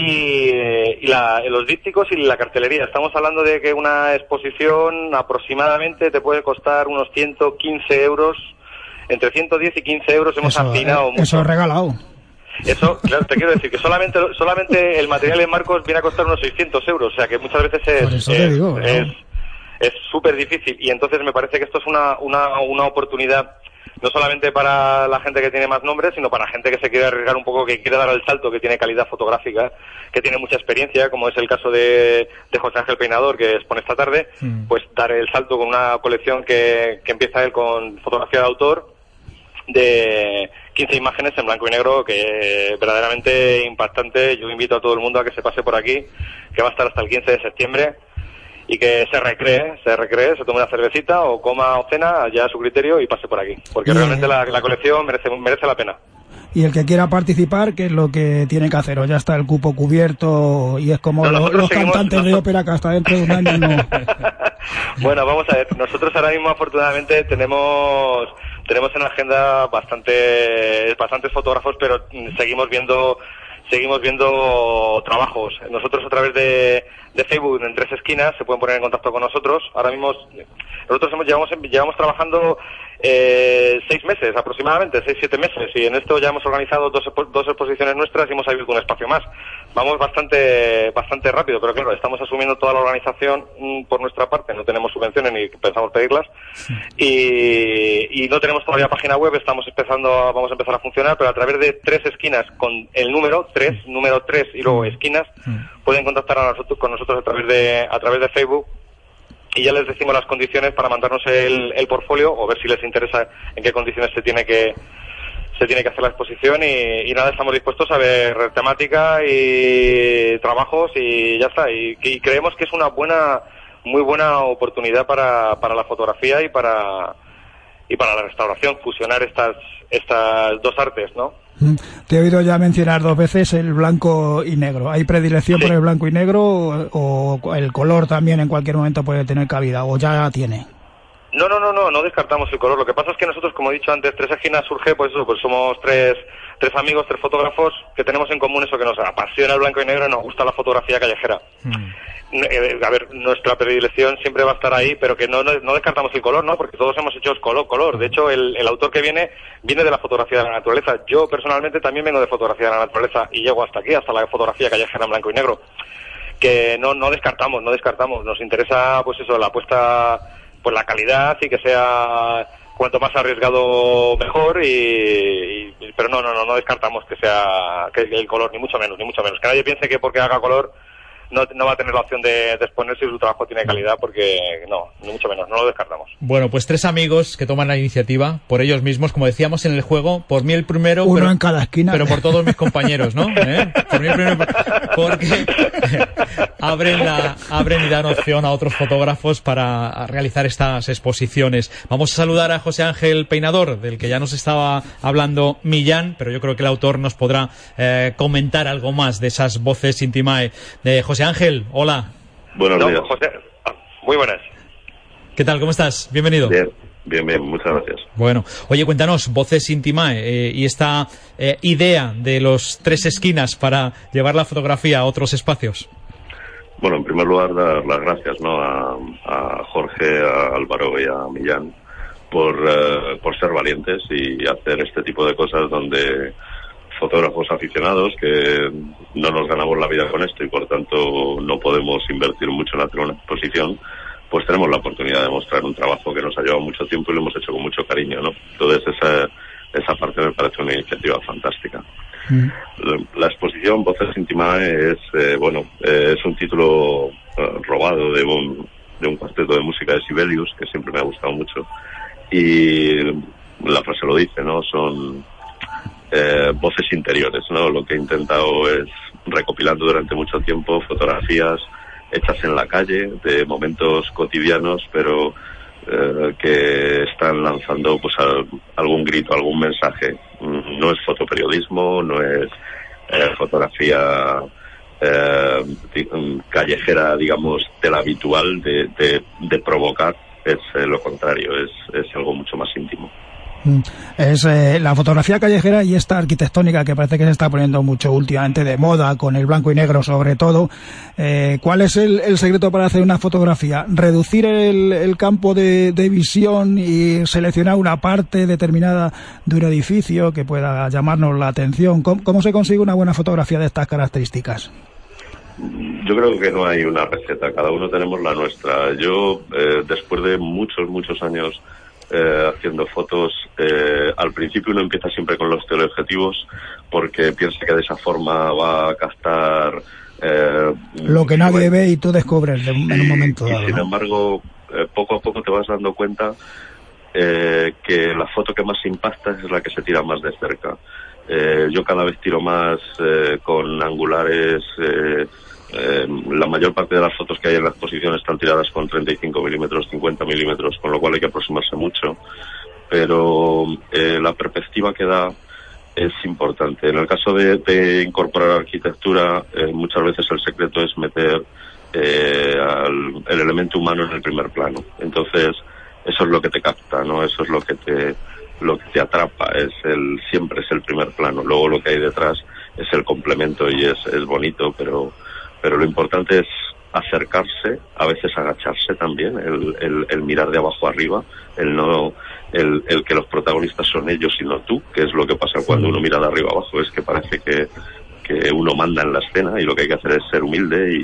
y la- los dípticos y la cartelería. Estamos hablando de que una exposición aproximadamente te puede costar unos 115 euros, entre 110 y 15 euros hemos Eso, afinado eh, mucho. eso es regalado. Eso, claro, te quiero decir que solamente solamente el material en marcos viene a costar unos 600 euros, o sea que muchas veces es Por eso te es- digo, es ¿no? es súper difícil y entonces me parece que esto es una, una, una oportunidad no solamente para la gente que tiene más nombres, sino para gente que se quiere arriesgar un poco, que quiere dar el salto, que tiene calidad fotográfica, que tiene mucha experiencia, como es el caso de, de José Ángel Peinador, que expone esta tarde, pues dar el salto con una colección que, que empieza él con fotografía de autor, de 15 imágenes en blanco y negro que verdaderamente impactante. Yo invito a todo el mundo a que se pase por aquí, que va a estar hasta el 15 de septiembre y que se recree, se recree, se tome una cervecita o coma o cena ya a su criterio y pase por aquí, porque realmente la, la colección merece merece la pena. Y el que quiera participar, ¿qué es lo que tiene que hacer? O ya está el cupo cubierto y es como No, los seguimos- cantantes de ópera que hasta dentro de un año no. Bueno, vamos a ver. Nosotros ahora mismo, afortunadamente, tenemos tenemos en la agenda bastante bastantes fotógrafos, pero seguimos viendo seguimos viendo trabajos. Nosotros a través de, de Facebook en tres esquinas se pueden poner en contacto con nosotros. Ahora mismo nosotros hemos, llevamos llevamos trabajando eh, seis meses aproximadamente, seis siete meses y en esto ya hemos organizado dos, dos exposiciones nuestras y hemos abierto un espacio más. Vamos bastante bastante rápido, pero claro, estamos asumiendo toda la organización mm, por nuestra parte, no tenemos subvenciones ni pensamos pedirlas. Y, y no tenemos todavía página web, estamos empezando, a- vamos a empezar a funcionar, pero a través de tres esquinas con el número tres, número tres y luego esquinas pueden contactar a nosotros, con nosotros a través de a través de Facebook y ya les decimos las condiciones para mandarnos el, el portfolio o ver si les interesa en qué condiciones se tiene que se tiene que hacer la exposición y, nada, estamos dispuestos a ver temática y trabajos y ya está. Y, y creemos que es una buena, muy buena oportunidad para, para la fotografía y para, y para la restauración, fusionar estas, estas dos artes, ¿no? Te he oído ya mencionar dos veces el blanco y negro. ¿Hay predilección por el blanco y negro o, o el color también en cualquier momento puede tener cabida o ya tiene? No, no, no, no, no descartamos el color. Lo que pasa es que nosotros, como he dicho antes, Tres Esquinas surge, pues eso, pues somos tres, tres amigos, tres fotógrafos que tenemos en común eso que nos apasiona el blanco y negro y nos gusta la fotografía callejera. Eh, a ver, nuestra predilección siempre va a estar ahí, pero que no, no, no descartamos el color, ¿no? Porque todos hemos hecho color, color. De hecho, el, el autor que viene, viene de la fotografía de la naturaleza. Yo, personalmente, también vengo de fotografía de la naturaleza y llego hasta aquí, hasta la fotografía callejera en blanco y negro. Que no, no descartamos, no descartamos. Nos interesa, pues eso, la apuesta pues la calidad y que sea cuanto más arriesgado mejor y, y- pero no no no no descartamos que sea que el color ni mucho menos ni mucho menos que nadie piense que porque haga color no, no va a tener la opción de, de exponerse si su trabajo tiene calidad porque no ni mucho menos no lo descartamos Bueno, pues tres amigos que toman la iniciativa por ellos mismos, como decíamos en el juego, por mí el primero, Uno pero, en cada esquina. pero por todos mis compañeros, ¿no? ¿Eh? Por mí el primero, porque abren, la, abren y dan opción a otros fotógrafos para realizar estas exposiciones. Vamos a saludar a José Ángel Peinador, del que ya nos estaba hablando Millán, pero yo creo que el autor nos podrá eh, comentar algo más de esas voces intimae. De José Ángel, hola. Buenos No, días. José, muy buenas ¿Qué tal? ¿Cómo estás? Bienvenido. Bien, bien, bien, muchas gracias. Bueno, oye, cuéntanos, Voces Intimae eh, y esta eh, idea de los tres esquinas para llevar la fotografía a otros espacios. Bueno, en primer lugar, dar las gracias ¿no? a, a Jorge, a Álvaro y a Millán por, eh, por ser valientes y hacer este tipo de cosas donde fotógrafos aficionados que no nos ganamos la vida con esto y por tanto no podemos invertir mucho en hacer una exposición, pues tenemos la oportunidad de mostrar un trabajo que nos ha llevado mucho tiempo y lo hemos hecho con mucho cariño, ¿no? Entonces esa, esa parte me parece una iniciativa fantástica. La, la exposición Voces Intimae es, eh, bueno, eh, es un título eh, robado de un, de un cuarteto de música de Sibelius, que siempre me ha gustado mucho. Y la frase lo dice, ¿no? Son eh, voces interiores, ¿no? Lo que he intentado es, recopilando durante mucho tiempo, fotografías hechas en la calle, de momentos cotidianos, pero eh, que están lanzando pues al- algún grito, algún mensaje. No es fotoperiodismo, no es eh, fotografía eh, callejera, digamos, de la habitual, de, de, de provocar, es eh, lo contrario, es algo mucho más íntimo. Mm. Es eh, la fotografía callejera y esta arquitectónica que parece que se está poniendo mucho últimamente de moda, con el blanco y negro sobre todo. Eh, ¿Cuál es el, secreto para hacer una fotografía? ¿Reducir el, el campo de, de visión y seleccionar una parte determinada de un edificio que pueda llamarnos la atención? ¿Cómo, cómo se consigue una buena fotografía de estas características? Yo creo que no hay una receta, cada uno tenemos la nuestra. Yo, eh, después de muchos, muchos años eh, haciendo fotos, eh, al principio uno empieza siempre con los teleobjetivos porque piensa que de esa forma va a captar eh, Lo que nadie ve y tú descubres de- en un momento y sin ¿no? embargo, eh, poco a poco te vas dando cuenta eh, que la foto que más impacta es la que se tira más de cerca. Eh, yo cada vez tiro más eh, con angulares. Eh, la mayor parte de las fotos que hay en la exposición están tiradas con 35 milímetros, 50 milímetros, con lo cual hay que aproximarse mucho. Pero eh, la perspectiva que da es importante. En el caso de, incorporar arquitectura, eh, muchas veces el secreto es meter al- el elemento humano en el primer plano. Entonces, eso es lo que te capta, ¿no? Eso es lo que te lo que te atrapa, es el siempre es el primer plano. Luego lo que hay detrás es el complemento y es, es bonito, pero pero lo importante es acercarse, a veces agacharse también, el, el, el mirar de abajo arriba, el no el, el que los protagonistas son ellos y no tú, que es lo que pasa cuando uno mira de arriba abajo, es que parece que, que uno manda en la escena y lo que hay que hacer es ser humilde y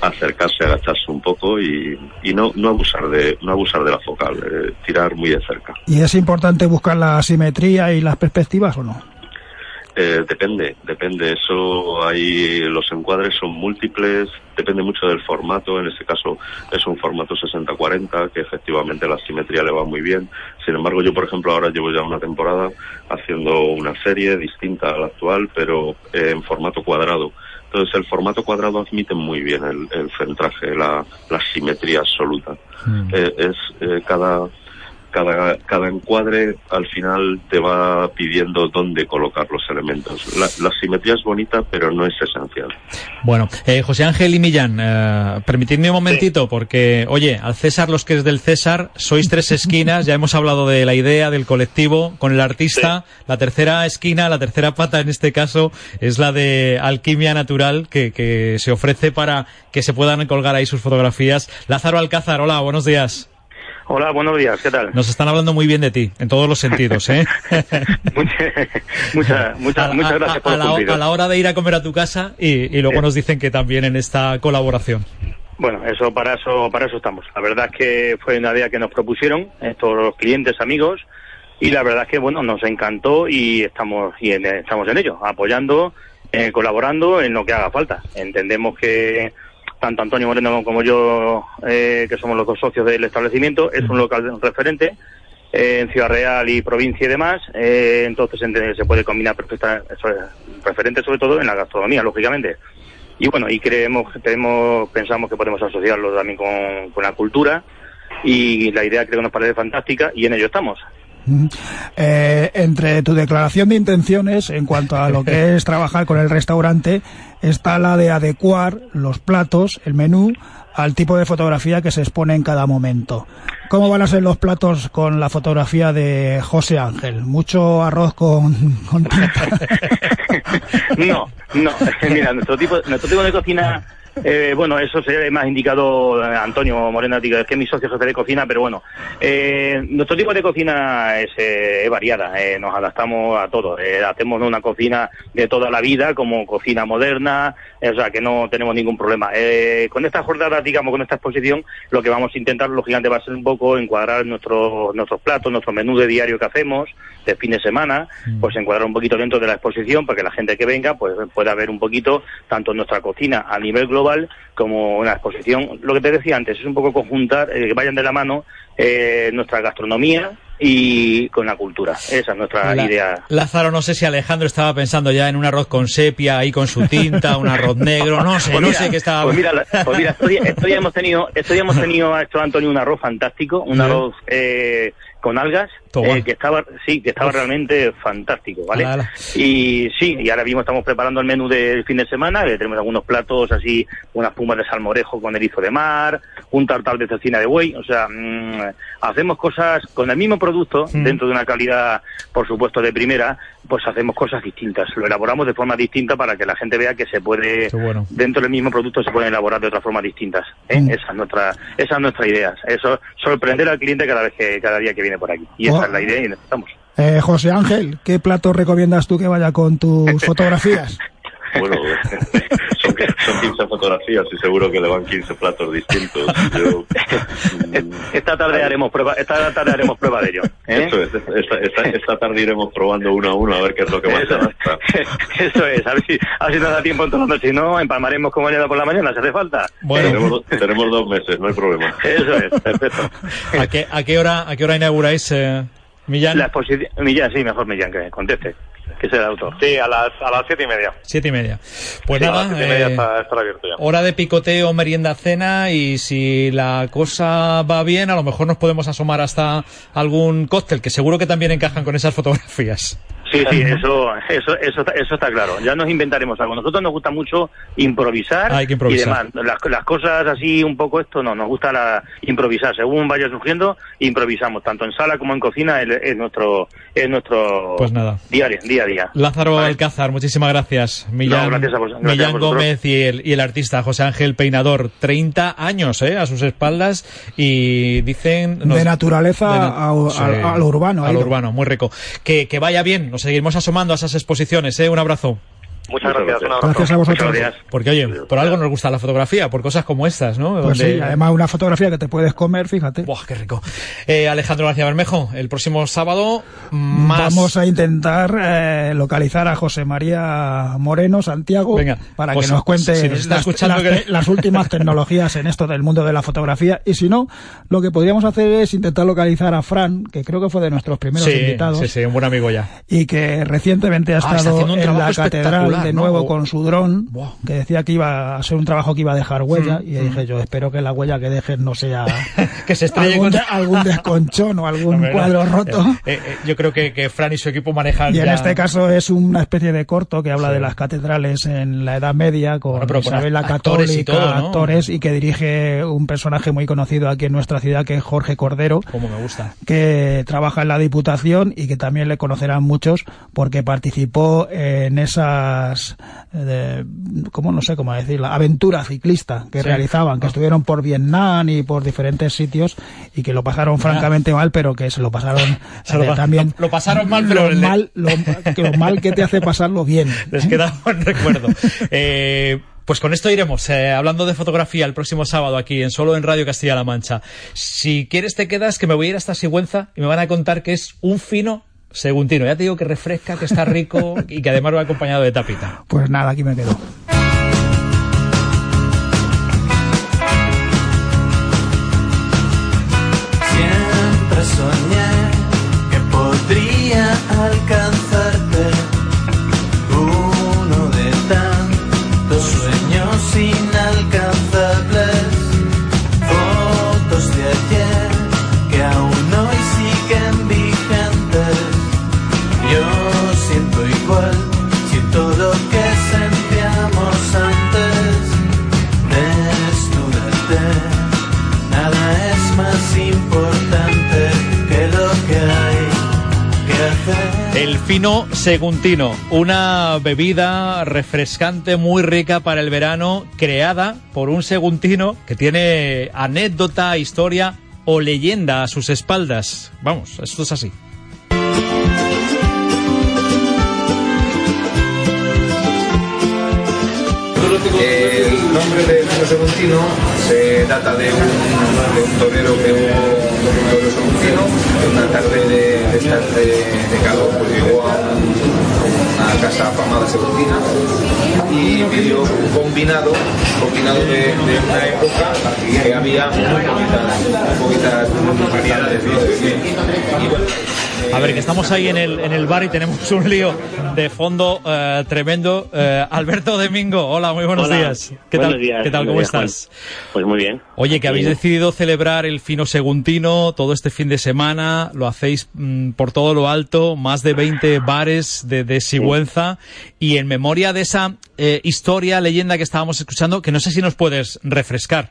acercarse, agacharse un poco y, y no, no abusar de no abusar de la focal, eh, tirar muy de cerca. ¿Y es importante buscar la simetría y las perspectivas o no? Eh, depende, depende. Eso ahí los encuadres son múltiples, depende mucho del formato. En este caso es un formato 60-40 que efectivamente la simetría le va muy bien. Sin embargo, yo por ejemplo ahora llevo ya una temporada haciendo una serie distinta a la actual, pero eh, en formato cuadrado. Entonces el formato cuadrado admite muy bien el, el centraje, la, la simetría absoluta. Eh, es eh, cada cada, cada encuadre al final te va pidiendo dónde colocar los elementos. La, la simetría es bonita, pero no es esencial. Bueno, eh, José Ángel y Millán, eh, permitidme un momentito, porque, oye, al César los que es del César, sois tres esquinas, ya hemos hablado de la idea, del colectivo, con el artista. La tercera esquina, la tercera pata en este caso, es la de alquimia natural que, que se ofrece para que se puedan colgar ahí sus fotografías. Lázaro Alcázar, hola, buenos días. Hola, buenos días, ¿qué tal? Nos están hablando muy bien de ti, en todos los sentidos, ¿eh? muchas, muchas, muchas gracias por a, la, cumplido. a la hora de ir a comer a tu casa y, y luego nos dicen que también en esta colaboración. Bueno, eso para eso para eso estamos. La verdad es que fue una idea que nos propusieron estos clientes amigos y la verdad es que bueno nos encantó y estamos y en- estamos en ello, apoyando, eh, colaborando en lo que haga falta. Entendemos que tanto Antonio Moreno como yo, eh, que somos los dos socios del establecimiento, es un local referente eh, en Ciudad Real y provincia y demás, eh, entonces se puede combinar perfecta, eso es, referente sobre todo en la gastronomía, lógicamente. Y bueno, y creemos, tenemos, pensamos que podemos asociarlo también con, con la cultura y la idea creo que nos parece fantástica y en ello estamos. Eh, entre tu declaración de intenciones en cuanto a lo que es trabajar con el restaurante está la de adecuar los platos, el menú, al tipo de fotografía que se expone en cada momento. ¿Cómo van a ser los platos con la fotografía de José Ángel? ¿Mucho arroz con, con No, no, mira, nuestro tipo, nuestro tipo de cocina, eh, bueno, eso se más indicado eh, Antonio Moreno, digo, es que mi socio jefe de cocina, pero bueno, eh, nuestro tipo de cocina es, eh, es variada, eh, nos adaptamos a todo, eh, hacemos una cocina de toda la vida como cocina moderna, o sea que no tenemos ningún problema. Eh, con esta jornada, digamos, con esta exposición, lo que vamos a intentar, lógicamente, va a ser un poco encuadrar nuestros nuestros platos, nuestro menú de diario que hacemos, de fin de semana, pues encuadrar un poquito dentro de la exposición para que la gente que venga pues pueda ver un poquito tanto nuestra cocina a nivel global como una exposición. Lo que te decía antes es un poco conjuntar, eh, que vayan de la mano eh, nuestra gastronomía y con la cultura. Esa es nuestra La- idea. Lázaro, no sé si Alejandro estaba pensando ya en un arroz con sepia ahí con su tinta, un arroz negro, no sé, Pues no mira, sé qué estaba. Pues mira, pues mira, estos días, estos días hemos tenido, estos días hemos tenido a esto Antonio un arroz fantástico, un arroz eh, con algas, eh, que estaba, sí, que estaba Uf. realmente fantástico, ¿vale? Ala, ala. Y sí, y ahora mismo estamos preparando el menú del fin de semana, que tenemos algunos platos así, unas pumas de salmorejo con erizo de mar, un tartar de cecina de buey, o sea, mm, hacemos cosas con el mismo producto, Mm. dentro de una calidad, por supuesto, de primera, pues hacemos cosas distintas, lo elaboramos de forma distinta para que la gente vea que se puede, bueno. dentro del mismo producto se pueden elaborar de otras formas distintas. ¿eh? Mm. Esa es nuestra, esa es nuestra idea. Eso, sorprender al cliente cada vez que, cada día que viene por aquí. Y esa Oh. es la idea y estamos. Eh, José Ángel, ¿qué plato recomiendas tú que vaya con tus fotografías? Bueno, son, son 15 fotografías y seguro que le van 15 platos distintos. Yo, Esta tarde haremos prueba, esta tarde haremos prueba de ello. ¿eh? Eso es, esta, esta- esta tarde iremos probando uno a uno a ver qué es lo que más se adapta. Eso es, a ver si, a ver si nos da tiempo en toda la noche. Si no, empalmaremos como mañana por la mañana, si hace falta. Tenemos, do- tenemos dos meses, no hay problema. Eso es, perfecto. ¿A qué, a qué hora, a qué hora inauguráis, eh, Millán? La exposición, Millán, sí, mejor Millán que conteste, que es el autor. Sí, a las, a las siete y media. Siete y media. Pues Sí, a nada, las siete y media eh, está, estará abierto ya. hora de picoteo, merienda, cena y si la cosa va bien, a lo mejor nos podemos asomar hasta algún cóctel que seguro que también encajan con esas fotografías. Sí, sí, eso, eso, eso, está- eso está claro. Ya nos inventaremos algo. Nosotros nos gusta mucho improvisar, Hay que improvisar. y demás. Las, las cosas así un poco esto no, nos gusta la, improvisar. Según vaya surgiendo, improvisamos. Tanto en sala como en cocina es, es nuestro, es nuestro Pues nada. diario, día a día. Lázaro Alcázar, muchísimas gracias. Millán, gracias a vos- gracias a Millán. Gómez y el, y el artista José Ángel Peinador, 30 años eh, a sus espaldas y dicen... de naturaleza de na- a, sí, a- a lo urbano. A lo urbano, muy rico. Que, que vaya bien, nos seguiremos asomando a esas exposiciones, ¿eh? Un abrazo. Muchas gracias, abrazo. Gracias a vosotros. Gracias. Porque, oye, por algo nos gusta la fotografía, por cosas como estas, ¿no? Pues Donde- sí, además una fotografía que te puedes comer, fíjate. Buah, qué rico. Eh, Alejandro García Bermejo, el próximo sábado, más... Vamos a intentar eh, localizar a José María Moreno Santiago Venga, para pues, que nos cuente si nos está las, escuchando las- que- las últimas tecnologías en esto del mundo de la fotografía. Y si no, lo que podríamos hacer es intentar localizar a Fran, que creo que fue de nuestros primeros sí, invitados. sí, sí, un buen amigo ya. y que recientemente ha Ah, está estado haciendo un en trabajo la catedral de ¿no? nuevo con su dron, que decía que iba a ser un trabajo que iba a dejar huella, Mm, y dije yo, espero que la huella que dejes no sea Que se estrelle algún, algún desconchón o algún no. cuadro roto. Eh, eh, yo creo que, que Fran y su equipo manejan Y en este caso es una especie de corto que habla de las catedrales en la Edad Media con Bueno, Isabel la actores y Católica, todo, actores, y que dirige un personaje muy conocido aquí en nuestra ciudad que es Jorge Cordero, Como me gusta. que trabaja en la Diputación y que también le conocerán muchos porque participó en esas, eh, ¿cómo no sé cómo decirla? Aventura ciclista que Sí. realizaban, que Ah. estuvieron por Vietnam y por diferentes sitios y que lo pasaron francamente mal, pero que se lo pasaron Se lo eh, también. lo- lo pasaron mal, pero lo le- mal, lo, que lo mal que te hace pasarlo bien. Les queda buen recuerdo. Eh, pues con esto iremos, eh, hablando de fotografía el próximo sábado aquí en Solo en Radio Castilla-La Mancha. Si quieres te quedas, que me voy a ir hasta Sigüenza y me van a contar que es un fino seguntino. Ya te digo que refresca, que está rico y que además va acompañado de tapita. Pues nada, aquí me quedo. El fino seguntino, una bebida refrescante muy rica para el verano, creada por un seguntino que tiene anécdota, historia o leyenda a sus espaldas. Vamos, esto es así. El nombre de Fino Seguntino se data de un, torero que hubo, un torero seguntino, una tarde de, de, de, calor, pues llegó a un- una casa afamada seguntino y pidió un combinado, combinado de, una época que había muy poquitas, muy poquitas variedades. Y bueno, A ver, que estamos ahí en el, en el bar y tenemos un lío de fondo eh, tremendo. Eh, Alberto Domingo, hola, muy buenos Hola, días. ¿Qué buenos tal? días, ¿Qué tal? ¿Cómo días, estás? Pues muy bien. Oye, que habéis Bien. decidido celebrar el fino seguntino todo este fin de semana, lo hacéis mm, por todo lo alto, más de 20 bares de, de Sigüenza, y en memoria de esa eh, historia, leyenda que estábamos escuchando, que no sé si nos puedes refrescar.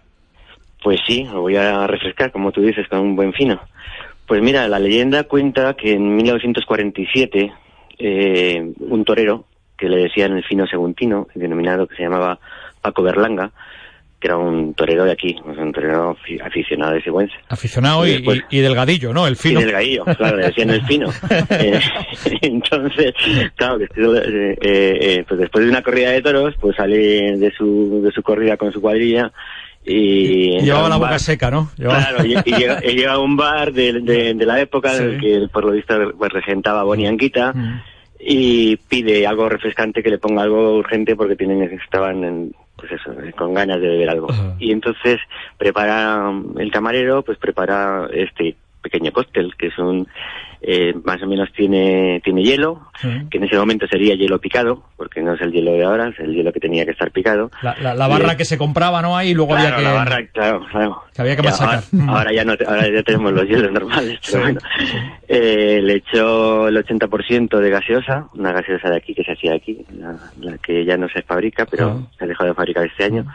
Pues sí, lo voy a refrescar, como tú dices, con un buen fino. Pues mira, la leyenda cuenta que en 1947 eh, un torero, que le decían el fino seguntino, denominado que se llamaba Paco Berlanga, que era un torero de aquí, un torero afi- aficionado de Sigüenza. Aficionado y, Y después- y- y delgadillo, ¿no? El fino. Y delgadillo, claro, le decían el fino. Eh, entonces, claro, eh, eh, eh, pues después de una corrida de toros, pues sale de su, de su corrida con su cuadrilla y... Llevaba la boca bar. seca, ¿no? Llevaba- Claro, y, y llega, y llega a un bar de, de- de la época en el que por lo visto pues, regentaba Boni Anguita Mm. y pide algo refrescante que le ponga algo urgente porque tienen estaban en, pues eso, con ganas de beber algo. Y entonces prepara el camarero, pues prepara este pequeño cóctel que es un eh, más o menos tiene tiene hielo, que en ese momento sería hielo picado, porque no es el hielo de ahora, es el hielo que tenía que estar picado. La, la- la barra que se compraba, ¿no? Ahí y luego Claro, había que... la barra, claro, claro. que había que Ya. Ahora, ahora ya no, ahora ya tenemos los hielos normales, pero bueno. Eh, le echó el 80% de gaseosa, una gaseosa de aquí que se hacía aquí, la, la que ya no se fabrica, pero se ha dejado de fabricar este año.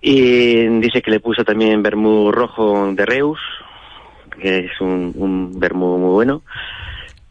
Y dice que le puso también vermú rojo de Reus, que es un, un vermú muy bueno.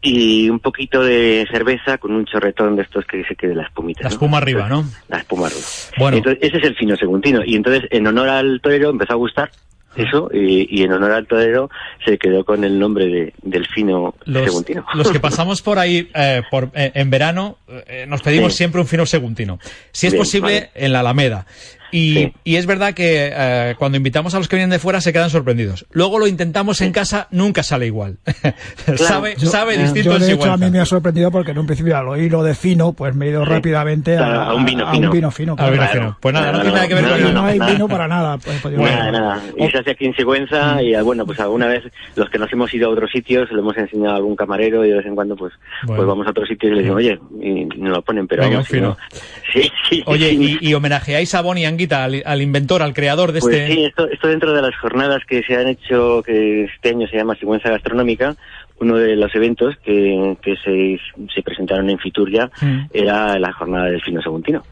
Y un poquito de cerveza con un chorretón de estos que dice que de la espumita. La ¿no? espuma arriba, ¿no? La espuma arriba. Bueno. Entonces, ese es el fino seguntino. Y entonces, en honor al torero, empezó a gustar eso, y, y en honor al torero se quedó con el nombre de, del fino Los, seguntino. los que pasamos por ahí eh, por, eh, en verano eh, nos pedimos Sí. siempre un fino seguntino. Si es Bien, posible, vale. en la Alameda. Y, y es verdad que eh, cuando invitamos a los que vienen de fuera se quedan sorprendidos. Luego lo intentamos en casa, nunca sale igual. sabe Yo- sabe eh, distinto yo, de hecho, a mí me ha sorprendido porque en un principio al oír lo de fino, pues me he ido rápidamente a, Claro, a un vino a fino. un vino fino. A vino claro. fino. Pues nada, no, No, tiene nada que ver no, con no, el- No hay nada. vino para nada. pues, pues, Nada, bueno. nada. Y se hace aquí en Sigüenza y ah, bueno, pues alguna vez los que nos hemos ido a otros sitios le hemos enseñado a algún camarero y de vez en cuando pues, Bueno. pues vamos a otros sitios y le decimos, oye, y nos lo ponen, pero Venga, vamos, fino. Sí, sí. Oye, sí. y, y homenajeáis a Bonnie Al, al inventor, al creador de Pues este... sí, esto, esto dentro de las jornadas que se han hecho, que este año se llama Sigüenza Gastronómica, uno de los eventos que, que se, se presentaron en Fitur ya Mm. era la jornada del fino seguntino.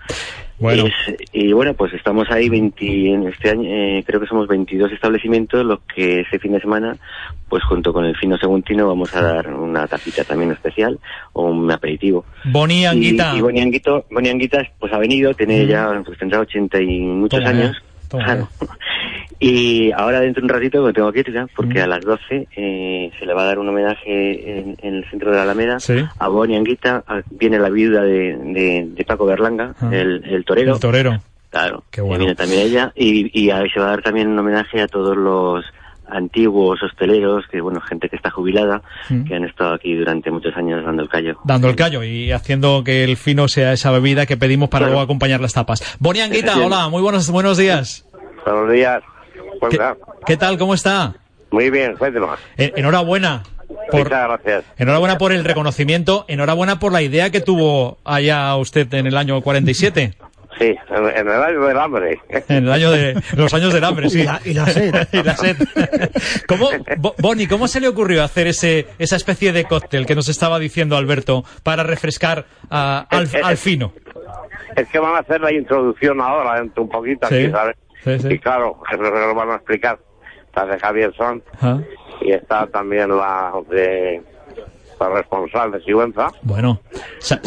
Bueno. Y bueno, pues estamos ahí 20, en este año, eh, creo que somos 22 establecimientos, lo que este fin de semana, pues junto con el fino seguntino vamos a dar una tapita también especial o un aperitivo. Bonnie Anguita. Y, y Boni Anguito, Boni Anguita, pues ha venido, tiene ya, pues tendrá 80 y muchos Toma, años. eh. Claro. Y ahora dentro de un ratito me tengo que ir ya, porque a las 12 eh, se le va a dar un homenaje en, en el centro de la Alameda Sí. a Boni Anguita, a- viene la viuda de, de, de Paco Berlanga, Ah. el, el torero. El torero. Claro, Qué bueno. viene también ella y, y ahí se va a dar también un homenaje a todos los antiguos hosteleros, que bueno, gente que está jubilada, Mm. que han estado aquí durante muchos años dando el callo. Dando el callo y haciendo que el fino sea esa bebida que pedimos para Claro. luego acompañar las tapas. Bonnie Anguita, hola, muy buenos, buenos días. Buenos días. ¿Qué, qué tal? ¿Cómo está? muy bien, cuéntenos. Eh, enhorabuena. Por, Muchas gracias. enhorabuena por el reconocimiento, enhorabuena por la idea que tuvo allá usted en el año 47, Sí, en, en el año del hambre. en el año de los años del hambre, sí. Y la- y la sed. Y la sed. ¿Cómo, Bo- Bonnie, cómo se le ocurrió hacer ese esa especie de cóctel que nos estaba diciendo Alberto para refrescar a- al, al fino? Es que van a hacer la introducción ahora, dentro un poquito Sí, aquí, ¿sabes? Sí, sí. Y claro, eso lo van a explicar. Está de Javier Son Ah, y está también la de la responsable de Sigüenza. Bueno, sa-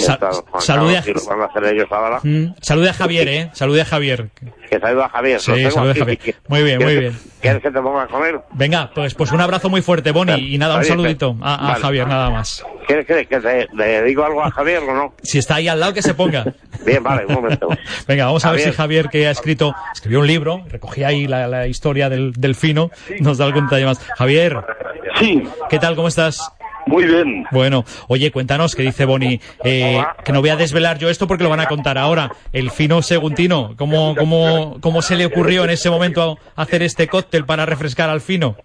salude, a, van a hacer ellos ahora. Mm, salude a Javier, ¿eh? Salude a Javier. Que saluda a Javier. Sí, salude a. Javier. Muy bien, muy ¿Quieres bien. ¿Quieres que te ponga con él? Venga, pues, pues un abrazo muy fuerte, Bonnie, y nada, un saludito a, a vale. Javier, nada más. ¿Quieres que, que te, le digo algo a Javier o no? Si está ahí al lado, que se ponga. Bien, vale, un momento. Venga, vamos a ver si Javier, que ha escrito, escribió un libro, recogía ahí la, la historia del, del fino, nos da algún detalle más. Javier. Sí. ¿Qué tal? ¿Cómo estás? Muy bien. Bueno, oye, cuéntanos, que dice Boni, eh, que no voy a desvelar yo esto porque lo van a contar ahora. El fino seguntino, ¿cómo, cómo, cómo se le ocurrió en ese momento hacer este cóctel para refrescar al fino?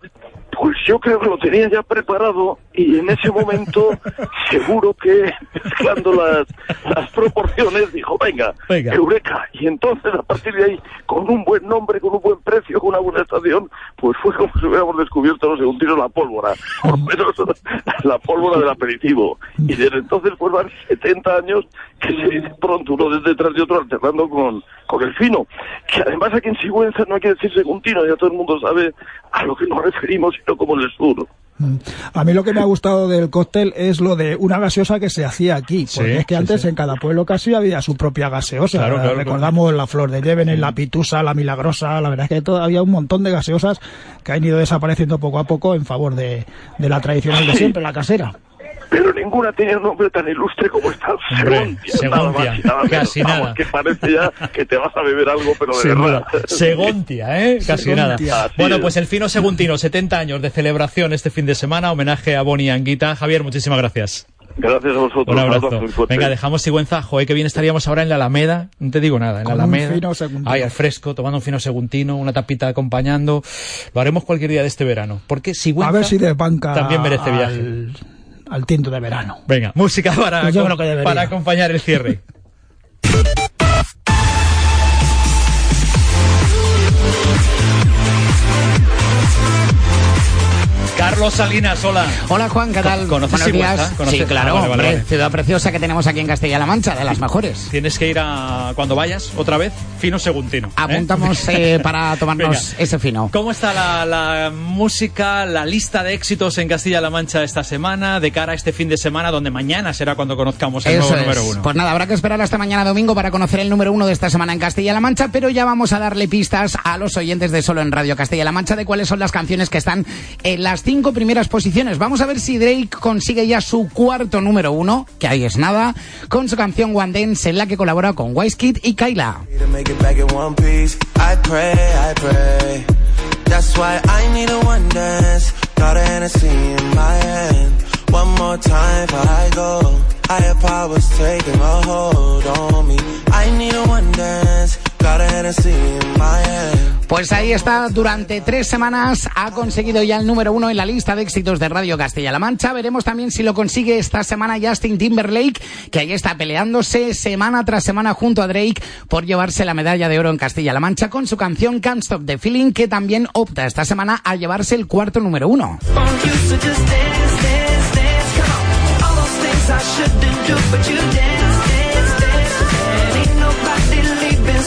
Yo creo que lo tenía ya preparado y en ese momento seguro que mezclando las, las proporciones dijo, venga, Venga. eureka. Y entonces a partir de ahí, con un buen nombre, con un buen precio, con una buena estación, pues fue como si hubiéramos descubierto los segundinos la pólvora, por lo menos la pólvora del aperitivo. Y desde entonces pues van 70 años que se dice pronto uno detrás de otro alternando con, con el fino. Que además aquí en Sigüenza no hay que decir seguntino, ya todo el mundo sabe a lo que nos referimos, sino como el sur. A mí lo que me ha gustado del cóctel es lo de una gaseosa que se hacía aquí, porque Sí, es que antes sí. en cada pueblo casi había su propia gaseosa. Claro, claro, Recordamos la Flor de Llévenes, la Pitusa, la Milagrosa, la verdad es que todavía un montón de gaseosas que han ido desapareciendo poco a poco en favor de, de la tradicional de siempre, la casera. Pero ninguna tenía un nombre tan ilustre como esta. Hombre, Segontia, nada más Segontia, nada menos. casi Vamos, nada. que parece ya que te vas a beber algo, pero de Sin verdad. duda. Segontia, ¿eh? Casi Segontia. nada. Así Bueno, es. pues el fino seguntino, 70 años de celebración este fin de semana, homenaje a Boni Anguita. Javier, muchísimas gracias. Gracias a vosotros. Un abrazo. Venga, dejamos Sigüenza. Joder, que bien estaríamos ahora en la Alameda. No te digo nada, en la Con un Alameda. fino seguntino. Ay, al fresco, tomando un fino seguntino, una tapita acompañando. Lo haremos cualquier día de este verano. Porque Sigüenza A ver si desbanca también merece al, viaje. Al tinto de verano. Venga, música para, Pues yo creo que debería. para acompañar el cierre. Carlos Salinas, hola. Hola Juan, ¿qué tal? ¿Conoces Buenos días. Sí, claro, Ah, vale, vale, hombre, vale. ciudad preciosa que tenemos aquí en Castilla-La Mancha, de las mejores. Tienes que ir a, cuando vayas, otra vez, fino seguntino. ¿eh? Apuntamos eh, para tomarnos Venga. ese fino. ¿Cómo está la, la música, la lista de éxitos en Castilla-La Mancha esta semana, de cara a este fin de semana, donde mañana será cuando conozcamos el Eso nuevo número uno? Pues nada, habrá que esperar hasta mañana domingo para conocer el número uno de esta semana en Castilla-La Mancha, pero ya vamos a darle pistas a los oyentes de Solo en Radio Castilla-La Mancha de cuáles son las canciones que están en las cinco primeras posiciones. Vamos a ver si Drake consigue ya su cuarto número uno, que ahí es nada, con su canción One Dance en la que colabora con Wizkid y Kyla. Pues ahí está, durante tres semanas ha conseguido ya el número uno en la lista de éxitos de Radio Castilla-La Mancha. Veremos también si lo consigue esta semana Justin Timberlake, que ahí está peleándose semana tras semana junto a Drake por llevarse la medalla de oro en Castilla-La Mancha con su canción Can't Stop the Feeling, que también opta esta semana a llevarse el cuarto número uno.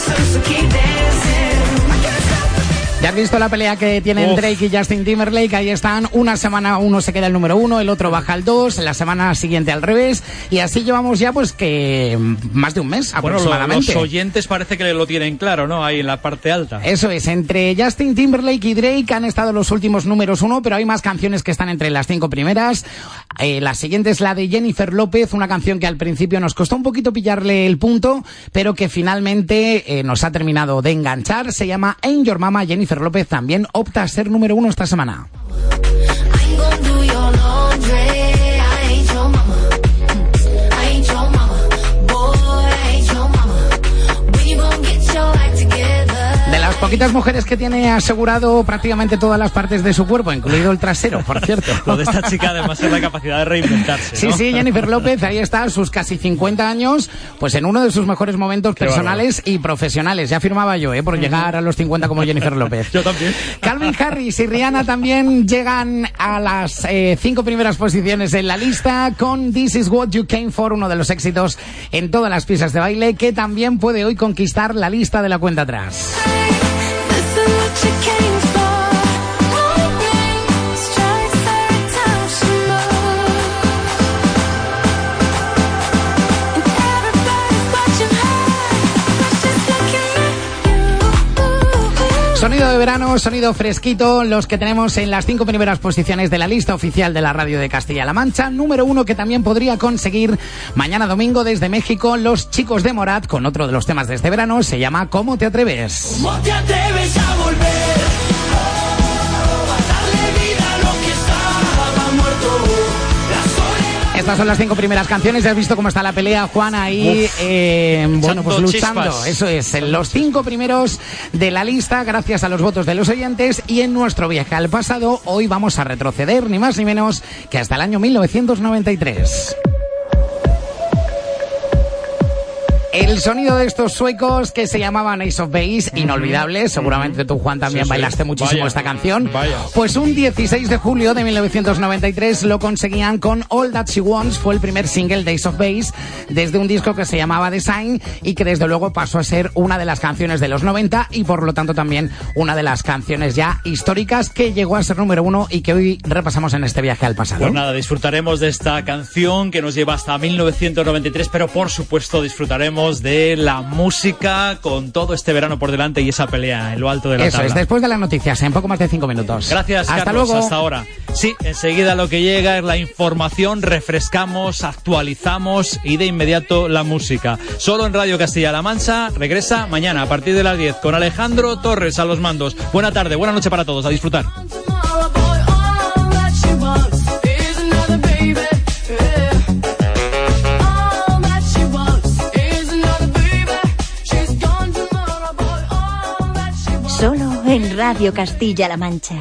dançam, que desce. Ya has visto la pelea que tienen Uf. Drake y Justin Timberlake, ahí están, una semana uno se queda el número uno, el otro baja al dos, la semana siguiente al revés, y así llevamos ya pues que mm, más de un mes Bueno, lo- aproximadamente. los oyentes parece que lo tienen claro, ¿no? Ahí en la parte alta. Eso es, entre Justin Timberlake y Drake han estado los últimos números uno, pero hay más canciones que están entre las cinco primeras. Eh, la siguiente es la de Jennifer López, una canción que al principio nos costó un poquito pillarle el punto, pero que finalmente eh, nos ha terminado de enganchar. Se llama Ain't Your Mama. Jennifer López también opta a ser número uno esta semana. Poquitas mujeres que tiene asegurado prácticamente todas las partes de su cuerpo, incluido el trasero, por cierto. Lo de esta chica además es la capacidad de reinventarse. Sí, ¿no? sí, Jennifer López, ahí está, sus casi 50 años, pues en uno de sus mejores momentos Qué personales y profesionales. Ya firmaba yo, ¿eh? Por llegar a los 50 como Jennifer López. Yo también. Calvin Harris y Rihanna también llegan a las eh, cinco primeras posiciones en la lista con This Is What You Came For, uno de los éxitos en todas las pistas de baile, que también puede hoy conquistar la lista de la cuenta atrás. This is what you came Sonido de verano, sonido fresquito, los que tenemos en las cinco primeras posiciones de la lista oficial de la radio de Castilla-La Mancha. Número uno que también podría conseguir mañana domingo desde México los chicos de Morat con otro de los temas de este verano, se llama ¿Cómo te atreves? ¿Cómo te atreves a volver? Estas son las cinco primeras canciones. Ya has visto cómo está la pelea, Juan, ahí, eh, bueno, pues luchando. chispas. Eso es, en los cinco primeros de la lista, gracias a los votos de los oyentes. Y en nuestro viaje al pasado, hoy vamos a retroceder, ni más ni menos que hasta el año 1993. El sonido de estos suecos que se llamaban Ace of Base, inolvidable, seguramente tú Juan también Sí, sí. bailaste muchísimo Vaya, esta canción. vaya. Pues un 16 de julio de 1993 lo conseguían con All That She Wants, fue el primer single de Ace of Base desde un disco que se llamaba Design y que desde luego pasó a ser una de las canciones de los 90 y por lo tanto también una de las canciones ya históricas que llegó a ser número uno y que hoy repasamos en este viaje al pasado. Pues nada, disfrutaremos de esta canción que nos lleva hasta 1993, pero por supuesto disfrutaremos de la música con todo este verano por delante y esa pelea en lo alto de la Eso tabla. es, después de las noticias, en poco más de cinco minutos. Gracias, Hasta Carlos. luego. Hasta ahora. Sí, enseguida lo que llega es la información, refrescamos, actualizamos y de inmediato la música. Solo en Radio Castilla-La Mancha regresa mañana a partir de las 10 con Alejandro Torres a los mandos. Buena tarde, buena noche para todos. A disfrutar. En Radio Castilla-La Mancha.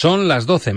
Son las 12.